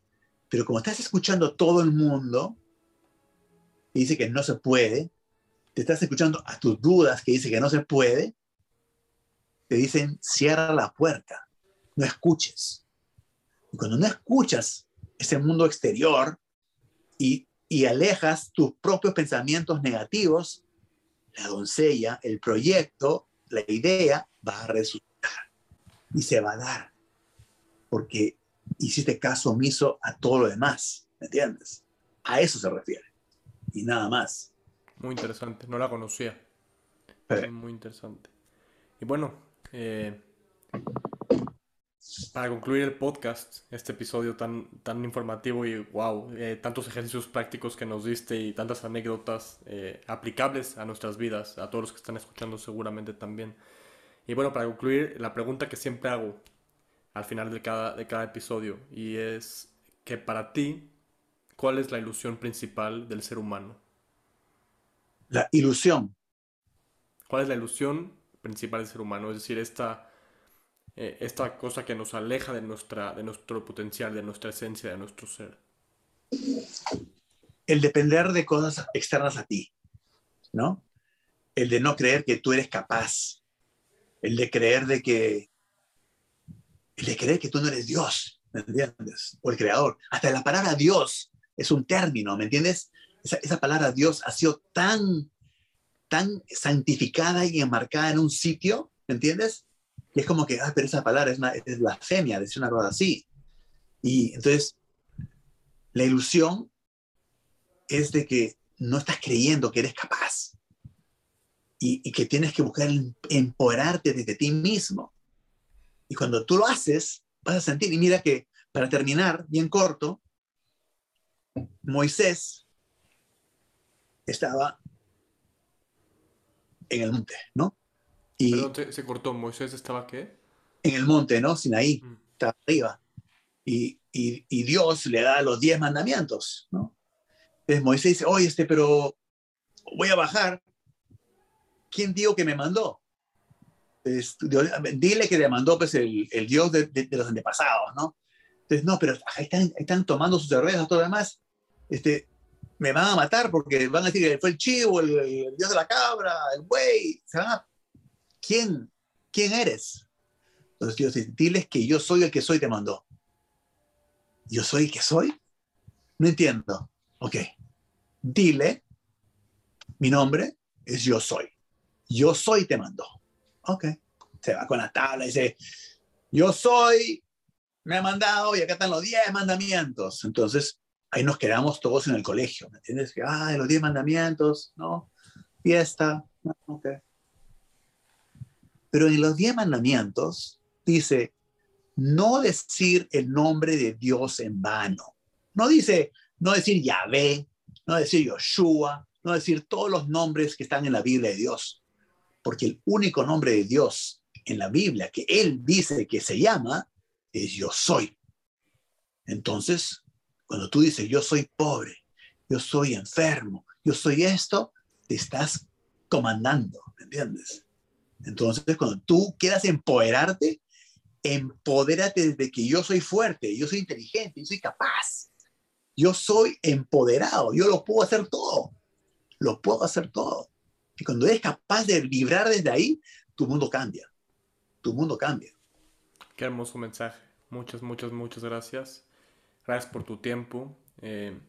pero como estás escuchando todo el mundo y dice que no se puede, te estás escuchando a tus dudas que dice que no se puede, te dicen cierra la puerta, no escuches. Y cuando no escuchas ese mundo exterior, y, alejas tus propios pensamientos negativos, la doncella, el proyecto, la idea va a resultar y se va a dar porque hiciste caso omiso a todo lo demás, ¿me entiendes? A eso se refiere y nada más.
Muy interesante, no la conocía. Muy interesante. Y bueno, eh, para concluir el podcast, este episodio tan, tan informativo y wow, eh, tantos ejercicios prácticos que nos diste y tantas anécdotas eh, aplicables a nuestras vidas, a todos los que están escuchando seguramente también. Y bueno, para concluir, la pregunta que siempre hago al final de cada, de cada episodio y es que para ti, ¿cuál es la ilusión principal del ser humano?
La ilusión.
¿Cuál es la ilusión principal del ser humano? Es decir, esta eh, esta cosa que nos aleja de, nuestra, de nuestro potencial, de nuestra esencia, de nuestro ser.
El depender de cosas externas a ti, ¿no? El de no creer que tú eres capaz, el de creer de que, el de creer que tú no eres Dios, ¿me entiendes? O el creador. Hasta la palabra Dios es un término, ¿me entiendes? Esa, palabra Dios ha sido tan, tan santificada y enmarcada en un sitio, ¿me entiendes? Y es como que, ah, pero esa palabra es, una, es blasfemia, decir una cosa así. Y entonces, la ilusión es de que no estás creyendo que eres capaz y, que tienes que buscar empoderarte desde ti mismo. Y cuando tú lo haces, vas a sentir, y mira que para terminar, bien corto, Moisés estaba en el monte, ¿no?
se, cortó. ¿Moisés estaba qué?
En el monte, ¿no? Sinaí, mm. estaba arriba. Y, y, Dios le da los diez mandamientos, ¿no? Entonces Moisés dice, oye, este, pero voy a bajar. ¿Quién dijo que me mandó? Dile que le mandó pues, el, Dios de, los antepasados, ¿no? Entonces, no, pero están, están tomando sus cervezas, todo lo demás. Este, me van a matar porque van a decir que fue el chivo, el, dios de la cabra, el buey. ¿quién, quién eres? Entonces Dios dice, diles que yo soy el que soy, te mandó. ¿Yo soy el que soy? No entiendo. Ok. Dile mi nombre es yo soy. Yo soy te mandó. Ok. Se va con la tabla y dice, yo soy, me ha mandado y acá están los 10 mandamientos. Entonces, ahí nos quedamos todos en el colegio, ¿me entiendes? Ah, los 10 mandamientos, ¿no? Fiesta, ok. Pero en los 10 mandamientos dice, no decir el nombre de Dios en vano. No dice, no decir Yahvé, no decir Yoshua, no decir todos los nombres que están en la Biblia de Dios. Porque el único nombre de Dios en la Biblia que Él dice que se llama es yo soy. Entonces, cuando tú dices yo soy pobre, yo soy enfermo, yo soy esto, te estás comandando, ¿me entiendes? Entonces, cuando tú quieras empoderarte, empodérate desde que yo soy fuerte, yo soy inteligente, yo soy capaz, yo soy empoderado, yo lo puedo hacer todo, lo puedo hacer todo. Y cuando eres capaz de vibrar desde ahí, tu mundo cambia, tu mundo cambia.
Qué hermoso mensaje. Muchas, muchas, muchas gracias. Gracias por tu tiempo. Eh,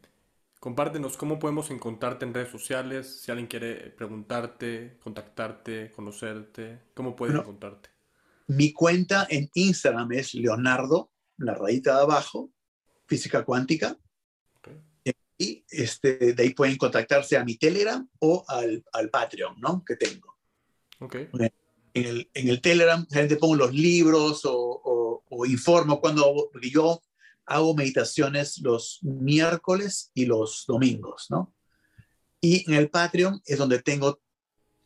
compártenos cómo podemos encontrarte en redes sociales, si alguien quiere preguntarte, contactarte, conocerte, cómo puede encontrarte.
Mi cuenta en Instagram es Leonardo, la rayita de abajo, física cuántica. Y este, de ahí pueden contactarse a mi Telegram o al, al Patreon, ¿no? Que tengo.
Okay.
En, el, en el Telegram, gente pongo los libros o, o, informo cuando, porque yo hago meditaciones los miércoles y los domingos, ¿no? Y en el Patreon es donde tengo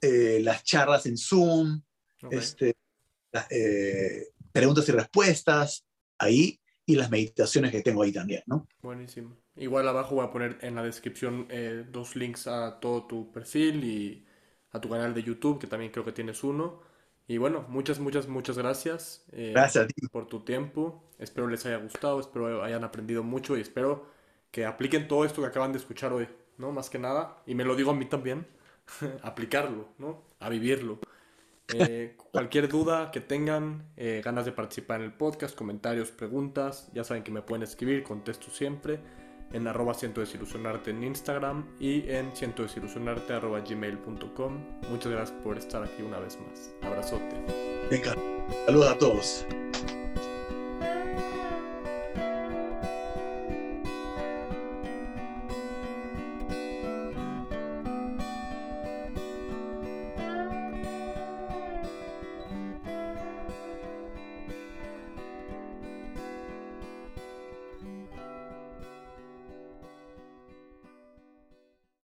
eh, las charlas en Zoom, este, eh, preguntas y respuestas ahí y las meditaciones que tengo ahí también, ¿no?
Buenísimo. Igual abajo voy a poner en la descripción eh, dos links a todo tu perfil y a tu canal de YouTube, que también creo que tienes uno. Y bueno, muchas, muchas, muchas gracias.
Eh, gracias
por tu tiempo. Espero les haya gustado, espero hayan aprendido mucho y espero que apliquen todo esto que acaban de escuchar hoy, ¿no? Más que nada. Y me lo digo a mí también, aplicarlo, ¿no? A vivirlo. Eh, cualquier duda que tengan, eh, ganas de participar en el podcast, comentarios, preguntas, ya saben que me pueden escribir, contesto siempre en arroba ciento desilusionarte en Instagram y en ciento desilusionarte. Muchas gracias por estar aquí una vez más. Abrazote.
Venga, saludos a todos.